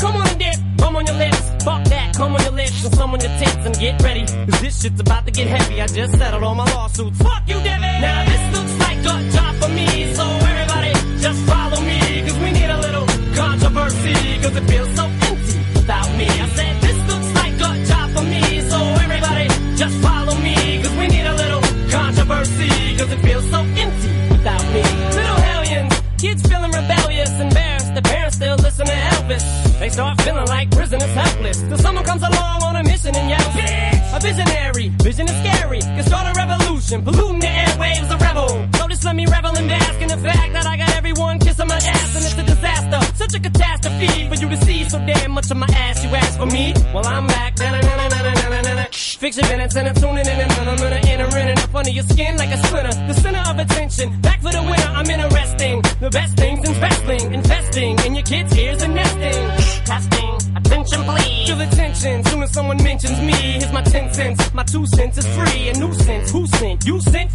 S10: come on and dip, come on your lips, fuck that, come on your lips, and some on your tits, and get ready. Cause this shit's about to get heavy. I just settled all my lawsuits. Fuck you, Debbie! Now this looks like a job for me, so everybody just follow me, cause we need a little controversy, cause it feels so empty without me. I said this looks like a job for me, so everybody just follow me, start feeling like prisoners helpless, till someone comes along on a mission and yells, "Bitch!" A visionary, vision is scary, can start a revolution, polluting the airwaves, a rebel. So just let me revel and bask in the fact that I got everyone kissing my ass and it's a disaster. Such a catastrophe for you to see so damn much of my ass. You ask for me? Well, I'm back. Da-na-na-na-na-na-na-na. Fix your minutes and I'm tuning in and I'm gonna enter in and up under your skin like a splinter. The center of attention. Back for the winner, I'm interesting. The best things Here's my 10 cents. My two cents is free. A nuisance. Who sent? You sent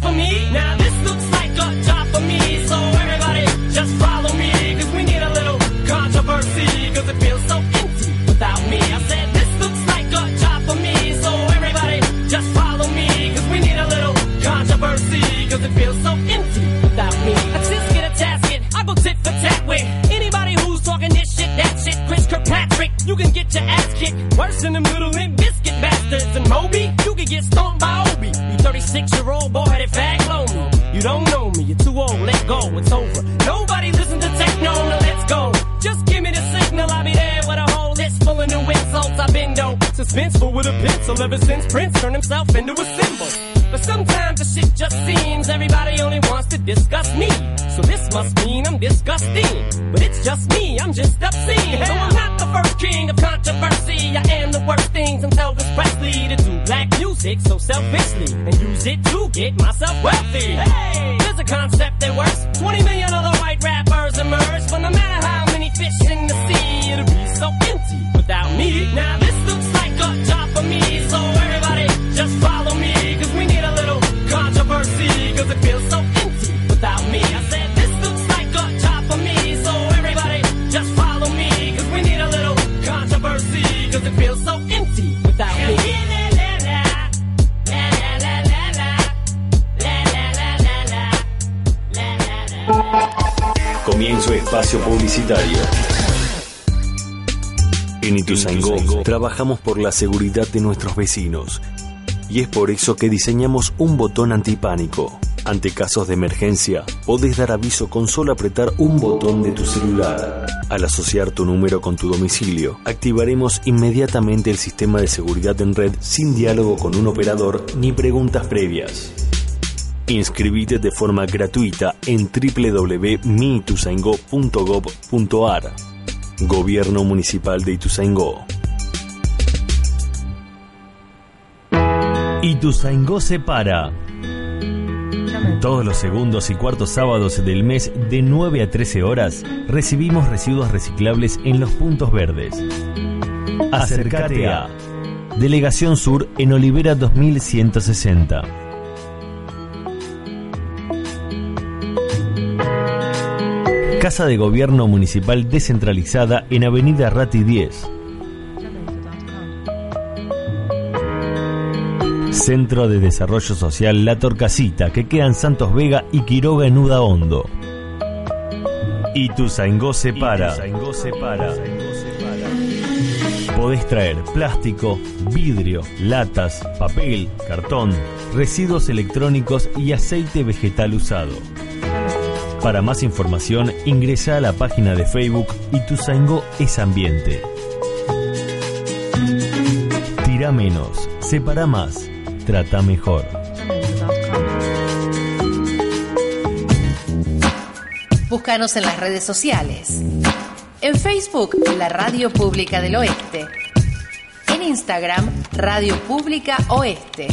S10: with a pencil ever since Prince turned himself into a symbol. But sometimes the shit just seems everybody only wants to discuss me. So this must mean I'm disgusting. But it's just me, I'm just obscene. No, I'm not the first king of controversy. I am the worst things I'm Elvis Presley to do black music so selfishly and use it to get myself wealthy. Hey, there's a concept that works. 20 million other white rappers emerge, but no matter how many fish in the sea, it'll be so empty without me. Now this looks like a job for me, so everybody just
S1: Comienzo espacio publicitario. En Ituzaingó trabajamos por la seguridad de nuestros vecinos. Y es por eso que diseñamos un botón antipánico. Ante casos de emergencia, podés dar aviso con solo apretar un botón de tu celular. Al asociar tu número con tu domicilio, activaremos inmediatamente el sistema de seguridad en red sin diálogo con un operador ni preguntas previas. Inscribite de forma gratuita en www.mituzaingó.gov.ar. Gobierno Municipal de Ituzaingó. Ituzaingó se para. Todos los segundos y cuartos sábados del mes de 9 a 13 horas recibimos residuos reciclables en los puntos verdes. Acércate a Delegación Sur en Olivera 2160. Casa de Gobierno Municipal descentralizada en Avenida Rati 10. Centro de Desarrollo Social La Torcasita, que queda en Santos Vega y Quiroga en Uda Hondo. Ituzaingó se para. Podés traer plástico, vidrio, latas, papel, cartón, residuos electrónicos y aceite vegetal usado. Para más información, ingresa a la página de Facebook Ituzaingó es Ambiente. Tira menos, separa más, trata mejor.
S8: Búscanos en las redes sociales. En Facebook, la Radio Pública del Oeste. En Instagram, Radio Pública Oeste.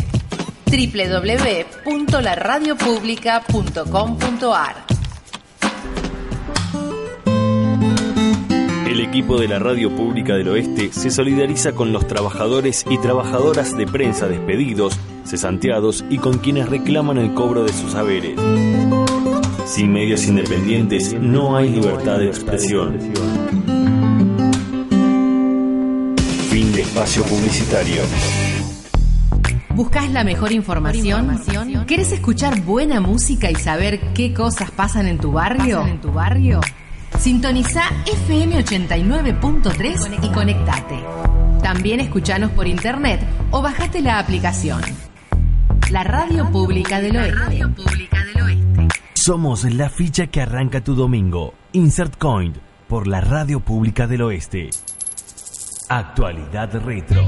S8: www.laradiopublica.com.ar
S1: El equipo de la Radio Pública del Oeste se solidariza con los trabajadores y trabajadoras de prensa despedidos, cesanteados y con quienes reclaman el cobro de sus saberes. Sin medios independientes no hay libertad de expresión. Fin de espacio publicitario.
S8: ¿Buscas la mejor información? ¿Querés escuchar buena música y saber qué cosas pasan en tu barrio? en tu barrio? Sintoniza FM 89.3 y conectate. También escuchanos por internet o bajate la aplicación. La Radio Pública del Oeste.
S1: Somos la ficha que arranca tu domingo. Insert Coin por la Radio Pública del Oeste. Actualidad Retro.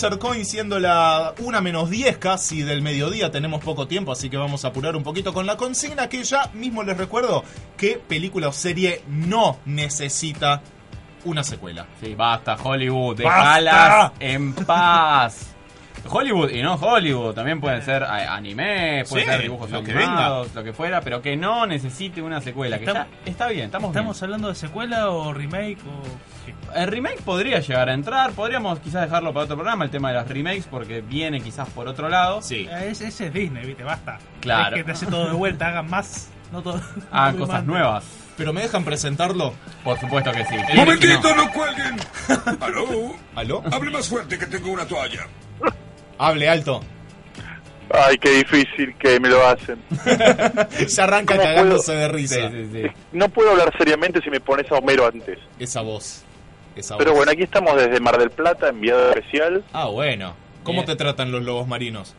S2: Round de Insert Coin, siendo la 1 menos 10 casi del mediodía. Tenemos poco tiempo, así que vamos a apurar un poquito con la consigna. Que ya mismo les recuerdo que película o serie no necesita una secuela.
S6: Sí, basta, Hollywood, déjalas en paz. Hollywood y no Hollywood, también pueden ser eh, anime, pueden
S2: Sí,
S6: ser dibujos
S2: lo que
S6: animados, lo que fuera, pero que no necesite una secuela. Que
S3: Estamos-
S6: ya está bien, estamos, bien.
S3: ¿Estamos hablando de secuela o remake o qué?
S6: El remake podría llegar a entrar, podríamos quizás dejarlo para otro programa, el tema de las remakes, porque viene quizás por otro lado.
S2: Sí.
S3: Eh, Ese, es Disney, viste, basta.
S6: Claro.
S3: Es que te hace todo de vuelta, hagan más. No todo.
S6: Ah,
S3: no
S6: cosas nuevas.
S2: ¿Pero me dejan presentarlo?
S6: Por supuesto que sí.
S4: ¡Momentito, no cuelguen! ¿Aló?
S2: ¿Aló?
S4: Hable más fuerte que tengo una toalla.
S2: Hable alto.
S9: Ay, qué difícil que me lo hacen.
S2: ya arranca
S9: ¿Cómo
S2: cagándose
S9: puedo?
S2: de risa.
S9: No puedo hablar seriamente si me pones a Homero antes.
S2: Esa voz. Esa
S9: Pero
S2: voz.
S9: bueno, aquí estamos desde Mar del Plata, enviado especial.
S2: Ah, bueno. ¿Cómo
S6: Bien.
S2: te tratan los lobos marinos?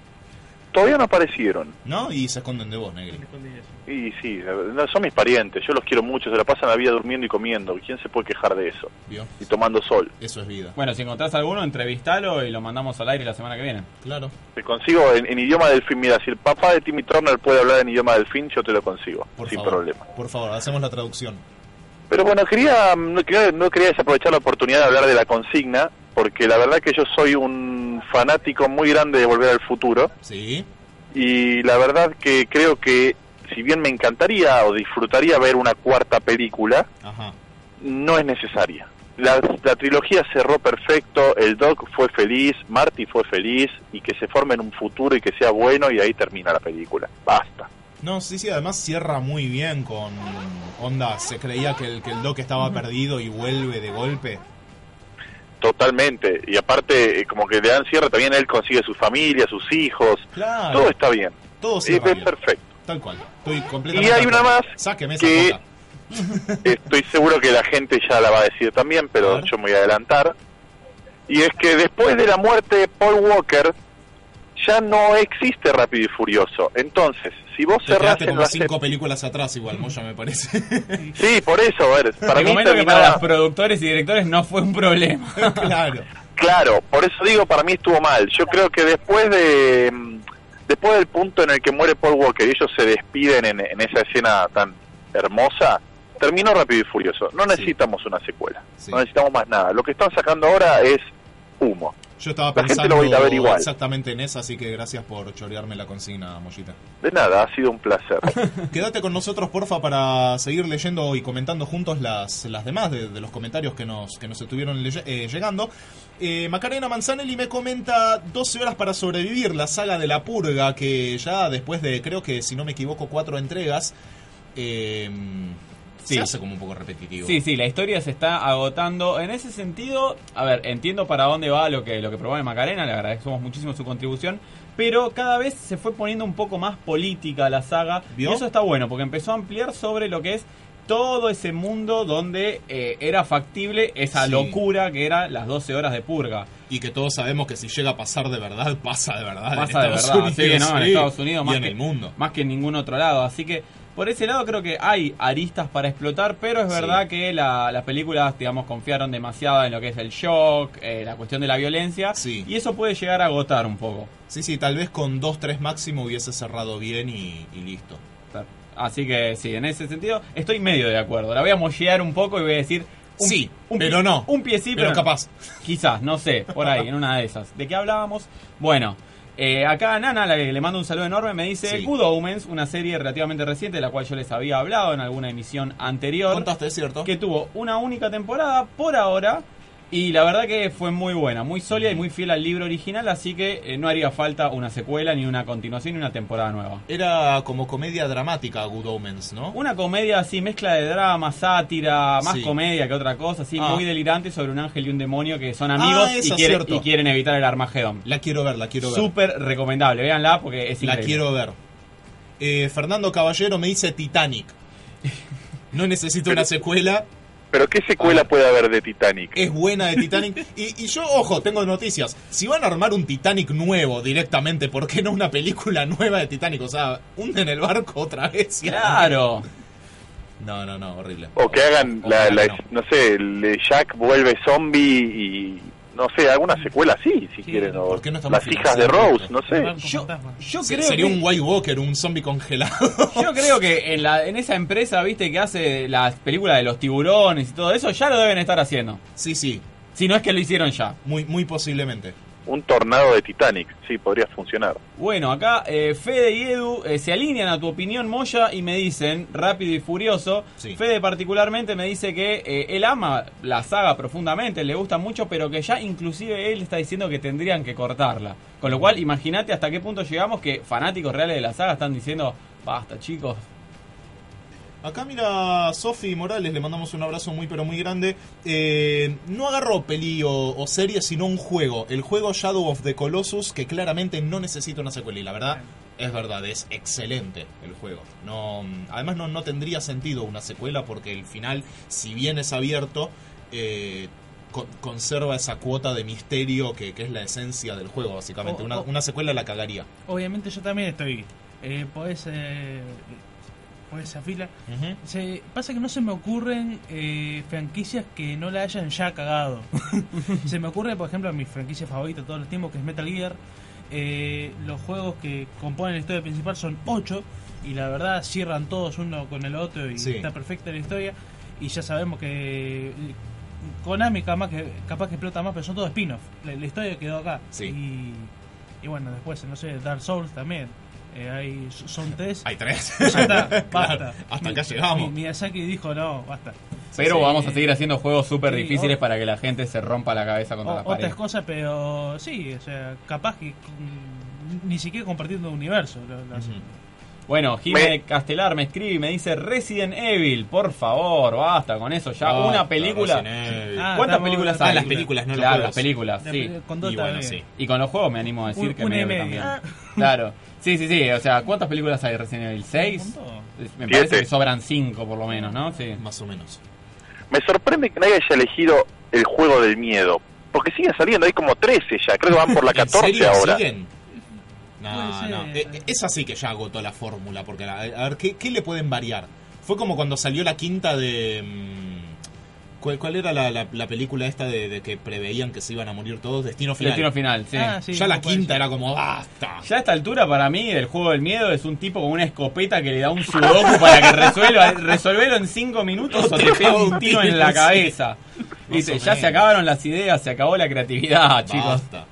S12: Todavía no aparecieron.
S2: ¿No? Y se esconden de vos, Negri.
S12: Y sí, no, son mis parientes, yo los quiero mucho, se la pasan la vida durmiendo y comiendo. ¿Quién se puede quejar de eso?
S2: ¿Vio?
S12: Y tomando sol.
S2: Eso es vida.
S6: Bueno, si encontrás alguno, entrevistalo y lo mandamos al aire la semana que viene.
S2: Claro.
S12: Te consigo en, en idioma delfín. Mira, si el papá de Timmy Turner puede hablar en idioma delfín, yo te lo consigo,
S2: Por
S12: sin
S2: favor.
S12: problema.
S2: Por favor, hacemos la traducción.
S12: Pero bueno, quería no, quería no quería desaprovechar la oportunidad de hablar de la consigna, porque la verdad que yo soy un fanático muy grande de Volver al Futuro.
S2: Sí.
S12: Y la verdad que creo que, si bien me encantaría o disfrutaría ver una cuarta película,
S2: Ajá.
S12: no es necesaria. La, la trilogía cerró perfecto, el Doc fue feliz, Marty fue feliz, y que se forme en un futuro y que sea bueno, y ahí termina la película. Basta.
S2: No, sí, sí, además cierra muy bien con onda. Se creía que el, que el Doc estaba perdido y vuelve de golpe.
S12: Totalmente. Y aparte, eh, como que le dan cierre, también él consigue su familia, sus hijos.
S2: Claro.
S12: Todo está bien.
S2: Todo
S12: es,
S2: cierra
S12: es perfecto.
S2: Tal cual. Estoy
S12: Y hay una más
S2: Sáqueme esa
S12: que estoy seguro que la gente ya la va a decir también, pero yo me voy a adelantar. Y es que después de la muerte de Paul Walker, ya no existe Rápido y Furioso. Entonces, si vos
S2: Te
S12: cerrás
S2: quedaste
S12: en
S2: como
S12: la
S2: cinco películas atrás igual, Moya, me parece.
S12: Sí, por eso, a ver, para mí
S6: comento que
S12: terminaba-
S6: para los productores y directores no fue un problema.
S2: claro.
S12: Claro, por eso digo, para mí estuvo mal. Yo creo que después de después del punto en el que muere Paul Walker y ellos se despiden en, en esa escena tan hermosa, terminó Rápido y Furioso. No necesitamos una secuela, no necesitamos más nada. Lo que están sacando ahora es humo.
S2: Yo estaba
S12: La gente
S2: pensando
S12: lo va a ir a ver igual.
S2: exactamente en esa, así que gracias por chorearme la consigna, Mollita.
S12: De nada, ha sido un placer.
S2: Quédate con nosotros, porfa, para seguir leyendo y comentando juntos las, las demás de, de los comentarios que nos, que nos estuvieron eh, llegando. Eh, Macarena Manzanelli me comenta 12 horas para sobrevivir, la saga de la purga, que ya después de, creo que si no me equivoco, cuatro entregas, eh,
S6: Sí.
S2: se hace como un poco repetitivo.
S6: Sí, sí, la historia se está agotando. En ese sentido, a ver, entiendo para dónde va lo que, lo que propone Macarena, le agradecemos muchísimo su contribución, pero cada vez se fue poniendo un poco más política la saga,
S2: ¿Vio?
S6: y eso está bueno, porque empezó a ampliar sobre lo que es todo ese mundo donde eh, era factible esa
S2: Sí.
S6: locura que era las 12 horas de purga.
S2: Y que todos sabemos que si llega a pasar de verdad, pasa de verdad. en
S6: Pasa de verdad,
S2: Unidos,
S6: sí, ¿no? En Estados Unidos
S2: y
S6: más
S2: en
S6: que,
S2: el mundo.
S6: más que en ningún otro lado. Así que por ese lado creo que hay aristas para explotar, pero es
S2: Sí.
S6: verdad que la- las películas, digamos, confiaron demasiado en lo que es el shock, eh, la cuestión de la violencia, y eso puede llegar a agotar un poco.
S2: Sí, sí, tal vez con 2-3 máximo hubiese cerrado bien y, y listo.
S6: Así que sí, en ese sentido estoy medio de acuerdo. La voy a mollear un poco y voy a decir... Un,
S2: Sí,
S6: un
S2: pero
S6: pie-
S2: no.
S6: Un pie sí,
S2: Pero
S6: pero,
S2: capaz.
S6: Quizás, no sé, por ahí, en una de esas. ¿De qué hablábamos? Bueno, eh, acá Nana, la que le mando un saludo enorme, me dice
S2: Sí.
S6: Good Omens, una serie relativamente reciente de la cual yo les había hablado en alguna emisión anterior.
S2: Contaste, ¿cierto?
S6: Que tuvo una única temporada por ahora. Y la verdad que fue muy buena, muy sólida y muy fiel al libro original, así que eh, no haría falta una secuela, ni una continuación, ni una temporada nueva.
S2: Era como comedia dramática Good Omens, ¿no?
S6: Una comedia así, mezcla de drama, sátira, más
S2: Sí.
S6: comedia que otra cosa, así,
S2: Ah.
S6: muy delirante sobre un ángel y un demonio que son amigos
S2: Ah,
S6: y,
S2: esa,
S6: quieren,
S2: cierto.
S6: y quieren evitar el Armagedón.
S2: La quiero ver, la quiero ver.
S6: Súper recomendable, véanla porque es
S2: La
S6: increíble.
S2: quiero ver. Eh, Fernando Caballero me dice Titanic. No necesito una secuela.
S12: Pero ¿qué secuela puede haber de Titanic?
S2: Es buena de Titanic. Y, y yo, ojo, tengo noticias. Si van a armar un Titanic nuevo directamente, ¿por qué no una película nueva de Titanic? O sea, hunden el barco otra vez. y-
S6: Claro.
S2: No, no, no, horrible.
S12: O que hagan, la, no sé, el de Jack vuelve zombie y, no sé, alguna secuela sí, si quieren. O
S2: ¿por qué no
S12: las hijas de Rose, no sé.
S6: Yo, yo creo
S2: Sería
S6: que,
S2: un White Walker, un zombie congelado.
S6: yo creo que en, la, en esa empresa, viste, que hace las películas de los tiburones y todo eso, ya lo deben estar haciendo.
S2: Sí, sí.
S6: Si no es que lo hicieron ya.
S2: Muy, muy posiblemente.
S12: Un tornado de Titanic, sí, podría funcionar.
S6: Bueno, acá eh, Fede y Edu eh, se alinean a tu opinión, Moya, y me dicen, rápido y furioso.
S2: Sí.
S6: Fede particularmente me dice que eh, él ama la saga profundamente, le gusta mucho, pero que ya inclusive él está diciendo que tendrían que cortarla. Con lo cual, imagínate hasta qué punto llegamos que fanáticos reales de la saga están diciendo, basta chicos.
S2: Acá mira Sofi Morales, le mandamos un abrazo muy pero muy grande. Eh, no agarró peli o, o serie, sino un juego. El juego Shadow of the Colossus, que claramente no necesita una secuela. Y la verdad, es verdad, es excelente el juego. No, además no, no tendría sentido una secuela porque el final, si bien es abierto, eh, con- conserva esa cuota de misterio que, que es la esencia del juego, básicamente. Una, una secuela la cagaría.
S3: Obviamente yo también estoy eh, por, por esa fila. Se, pasa que no se me ocurren eh, franquicias que no la hayan ya cagado. se me ocurre, por ejemplo, mi franquicia favorita de todos los tiempos, que es Metal Gear. Eh, los juegos que componen la historia principal son 8 y la verdad cierran todos uno con el otro y
S2: Sí.
S3: está perfecta la historia. Y ya sabemos que Konami capaz que, capaz que explota más, pero son todos spin-off. La, la historia quedó acá.
S2: Sí.
S3: Y, y bueno, después, no sé, Dark Souls también. Eh, hay, son tres.
S2: Hay tres.
S3: Ya está, basta.
S2: Claro, hasta acá llegamos.
S3: Mi- Miyazaki dijo, no, basta.
S6: Pero
S3: Sí.
S6: vamos a seguir haciendo juegos súper
S3: Sí,
S6: difíciles
S3: o-
S6: para que la gente se rompa la cabeza contra
S3: O-
S6: la pared.
S3: otras cosas, pero sí, o sea, capaz que mm, ni siquiera compartiendo universo. lo- lo.
S6: Bueno, Jimé Castelar me escribe y me dice Resident Evil, por favor, basta con eso ya.
S2: Basta,
S6: una película.
S3: Ah,
S6: ¿Cuántas
S3: estamos-
S6: películas
S2: Ah,
S6: hay?
S2: las películas, no
S6: Claro, las películas,
S3: La
S6: sí.
S3: con dos
S2: Y bueno, sí.
S6: Y con los juegos me animo a decir
S3: Un-
S6: que
S3: una
S6: me también. Claro. Sí, sí, sí. O sea, ¿cuántas películas hay Resident Evil? ¿Seis?
S3: Un.
S6: Me
S12: Siete.
S6: parece que sobran cinco por lo menos, ¿no? Sí.
S2: Más o menos.
S12: Me sorprende que nadie haya elegido el juego del miedo. Porque siguen saliendo, hay como 13 ya, creo que van por la
S2: ¿En
S12: 14
S2: serio
S12: ahora.
S2: siguen? No, no. Eh, eh, esa sí que ya agotó la fórmula. Porque, a a ver, ¿qué, qué le pueden variar? Fue como cuando salió la quinta de. mm, ¿Cuál, cuál era la, la- la película esta de, de que preveían que se iban a morir todos? Destino Final.
S6: Destino final, sí.
S3: Ah, sí,
S2: ya la quinta
S3: ser.
S2: era como basta.
S6: Ya a esta altura, para mí, el juego del miedo es un tipo con una escopeta que le da un sudoku para que resuelva. Resolverlo en cinco minutos o te pega un tiro en la cabeza. Dice, ya se acabaron las ideas, se acabó la creatividad, chicos.
S2: Basta.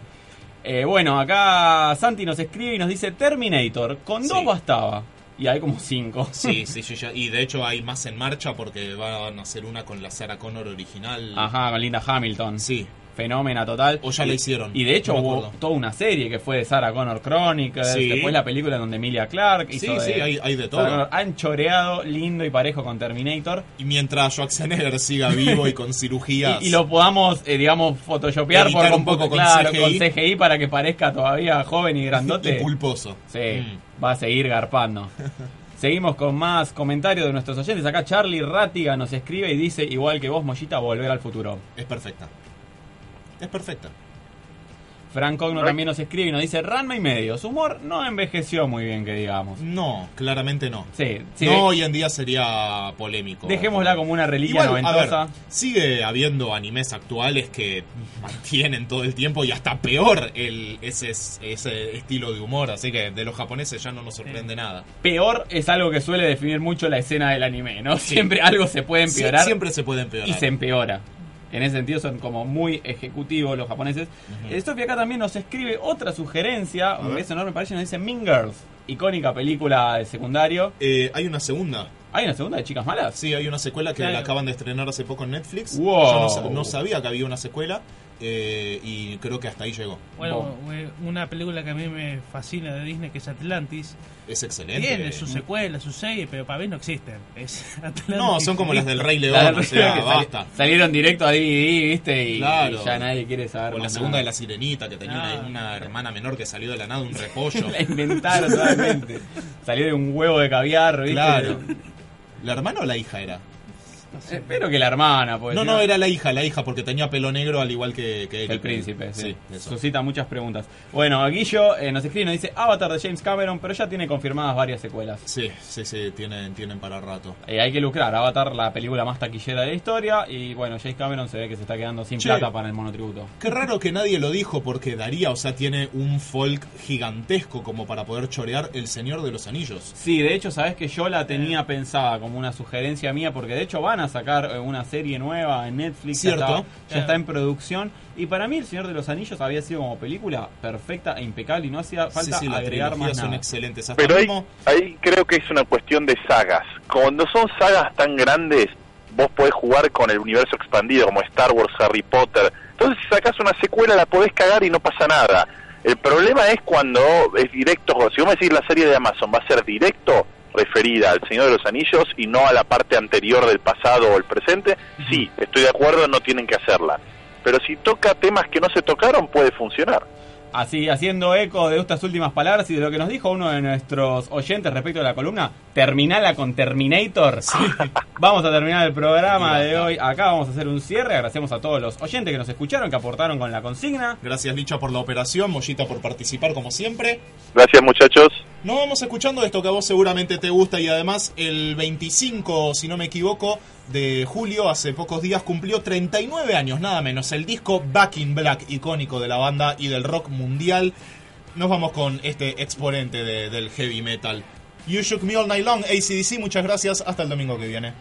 S6: Eh, bueno, acá Santi nos escribe y nos dice Terminator, con
S2: Sí.
S6: dos bastaba. Y hay como cinco.
S2: Sí, sí, ya- y de hecho hay más en marcha porque van a hacer una con la Sarah Connor original.
S6: Ajá, con Linda Hamilton.
S2: Sí.
S6: Fenómena total.
S2: O ya
S6: Y-
S2: la hicieron,
S6: Y de hecho
S2: no
S6: hubo toda una serie que fue de Sarah Connor Chronicles.
S2: Sí.
S6: Después la película donde Emilia Clarke hizo
S2: Sí,
S6: de
S2: sí, hay- hay de todo.
S6: Connor. Han choreado lindo y parejo con Terminator.
S2: Y mientras Schwarzenegger siga vivo y con cirugías.
S6: Y, y lo podamos, eh, digamos, photoshopear por
S2: un poco con
S6: claro,
S2: CGI.
S6: con CGI para que parezca todavía joven y grandote.
S2: y pulposo.
S6: Sí,
S2: Mm.
S6: va a seguir garpando. Seguimos con más comentarios de nuestros oyentes. Acá Charlie Rátiga nos escribe y dice, igual que vos, Mollita, volver al futuro.
S2: Es perfecta. Es perfecta.
S6: Frank Cogno también nos escribe y nos dice, Ranma y medio. Su humor no envejeció muy bien, que digamos.
S2: No, claramente no.
S6: Sí, sí.
S2: no, hoy en día sería polémico.
S6: Dejémosla como una reliquia
S2: Igual, a ver,
S6: noventosa.
S2: sigue habiendo animes actuales que mantienen todo el tiempo y hasta peor el, ese, ese estilo de humor. Así que de los japoneses ya no nos sorprende nada.
S6: Peor es algo que suele definir mucho la escena del anime, ¿no? Siempre algo se puede empeorar.
S2: siempre se puede empeorar.
S6: y se empeora. En ese sentido son como muy ejecutivos los japoneses. Eh, Sofía acá también nos escribe otra sugerencia, un beso enorme para ella, nos dice Mean Girls, icónica película de secundario.
S2: Eh, hay una segunda.
S6: ¿Hay una segunda de Chicas Malas?
S2: Sí, hay una secuela que
S3: Claro.
S2: la acaban de estrenar hace poco en Netflix.
S6: Wow.
S2: Yo no sabía que había una secuela eh, y creo que hasta ahí llegó.
S3: Bueno, eh, una película que a mí me fascina de Disney que es Atlantis.
S2: Es excelente.
S3: Tiene su secuela, su serie, pero para mí no existen. Es Atlantis.
S2: No, son como las del Rey León, o sea,
S6: que sali-
S2: basta.
S6: Salieron directo a DVD, ¿viste? Y,
S2: Claro.
S6: y ya nadie quiere saber
S2: O la segunda
S6: nada.
S2: de la sirenita, que tenía una,
S3: Ah.
S2: una hermana menor que salió de la nada, un repollo.
S6: La inventaron totalmente. Salió de un huevo de caviar, ¿viste?
S2: claro. ¿La hermana o la hija era?
S6: Espero que la hermana, pues.
S2: no, no, era la hija, la hija, porque tenía pelo negro al igual que, que
S6: El príncipe, sí.
S2: eso.
S6: Suscita muchas preguntas. Bueno, Guillo eh, nos escribe nos dice Avatar de James Cameron, pero ya tiene confirmadas varias secuelas.
S2: Sí, sí, sí, tienen, tienen para rato.
S6: Eh, hay que lucrar, Avatar, la película más taquillera de la historia, y bueno, James Cameron se ve que se está quedando sin
S2: Che.
S6: plata para el monotributo.
S2: Qué raro que nadie lo dijo porque daría, o sea, tiene un folk gigantesco como para poder chorear El Señor de los Anillos.
S6: Sí, de hecho, sabes que yo la tenía pensada como una sugerencia mía, porque de hecho van a sacar eh, una serie nueva en Netflix, ya
S2: Cierto.
S6: está- ya
S3: Claro.
S6: está en producción, y para mí El Señor de los Anillos había sido como película perfecta e impecable, y no hacía falta
S2: sí, sí,
S6: agregar más
S2: son
S6: nada.
S2: excelentes. Hasta
S12: Pero ahí,
S2: mismo,
S12: ahí creo que es una cuestión de sagas. Cuando son sagas tan grandes, vos podés jugar con el universo expandido, como Star Wars, Harry Potter. Entonces, si sacás una secuela, la podés cagar y no pasa nada. El problema es cuando es directo. Si vos me decís la serie de Amazon va a ser directo referida al Señor de los Anillos y no a la parte anterior del pasado o el presente, sí, estoy de acuerdo, no tienen que hacerla. Pero si toca temas que no se tocaron, puede funcionar.
S6: Así, haciendo eco de estas últimas palabras y de lo que nos dijo uno de nuestros oyentes respecto a la columna, terminala con Terminator. Vamos a terminar el programa de hoy. Acá vamos a hacer un cierre. Agradecemos a todos los oyentes que nos escucharon, que aportaron con la consigna.
S2: Gracias, Licha, por la operación. Mollita, por participar, como siempre.
S12: Gracias, muchachos.
S2: Nos vamos escuchando esto que a vos seguramente te gusta y además el 25, si no me equivoco, de julio, hace pocos días, cumplió 39 años, nada menos. El disco Back in Black, icónico de la banda y del rock mundial. Nos vamos con este exponente de- del heavy metal. You Shook Me All Night Long, ACDC, muchas gracias. Hasta el domingo que viene.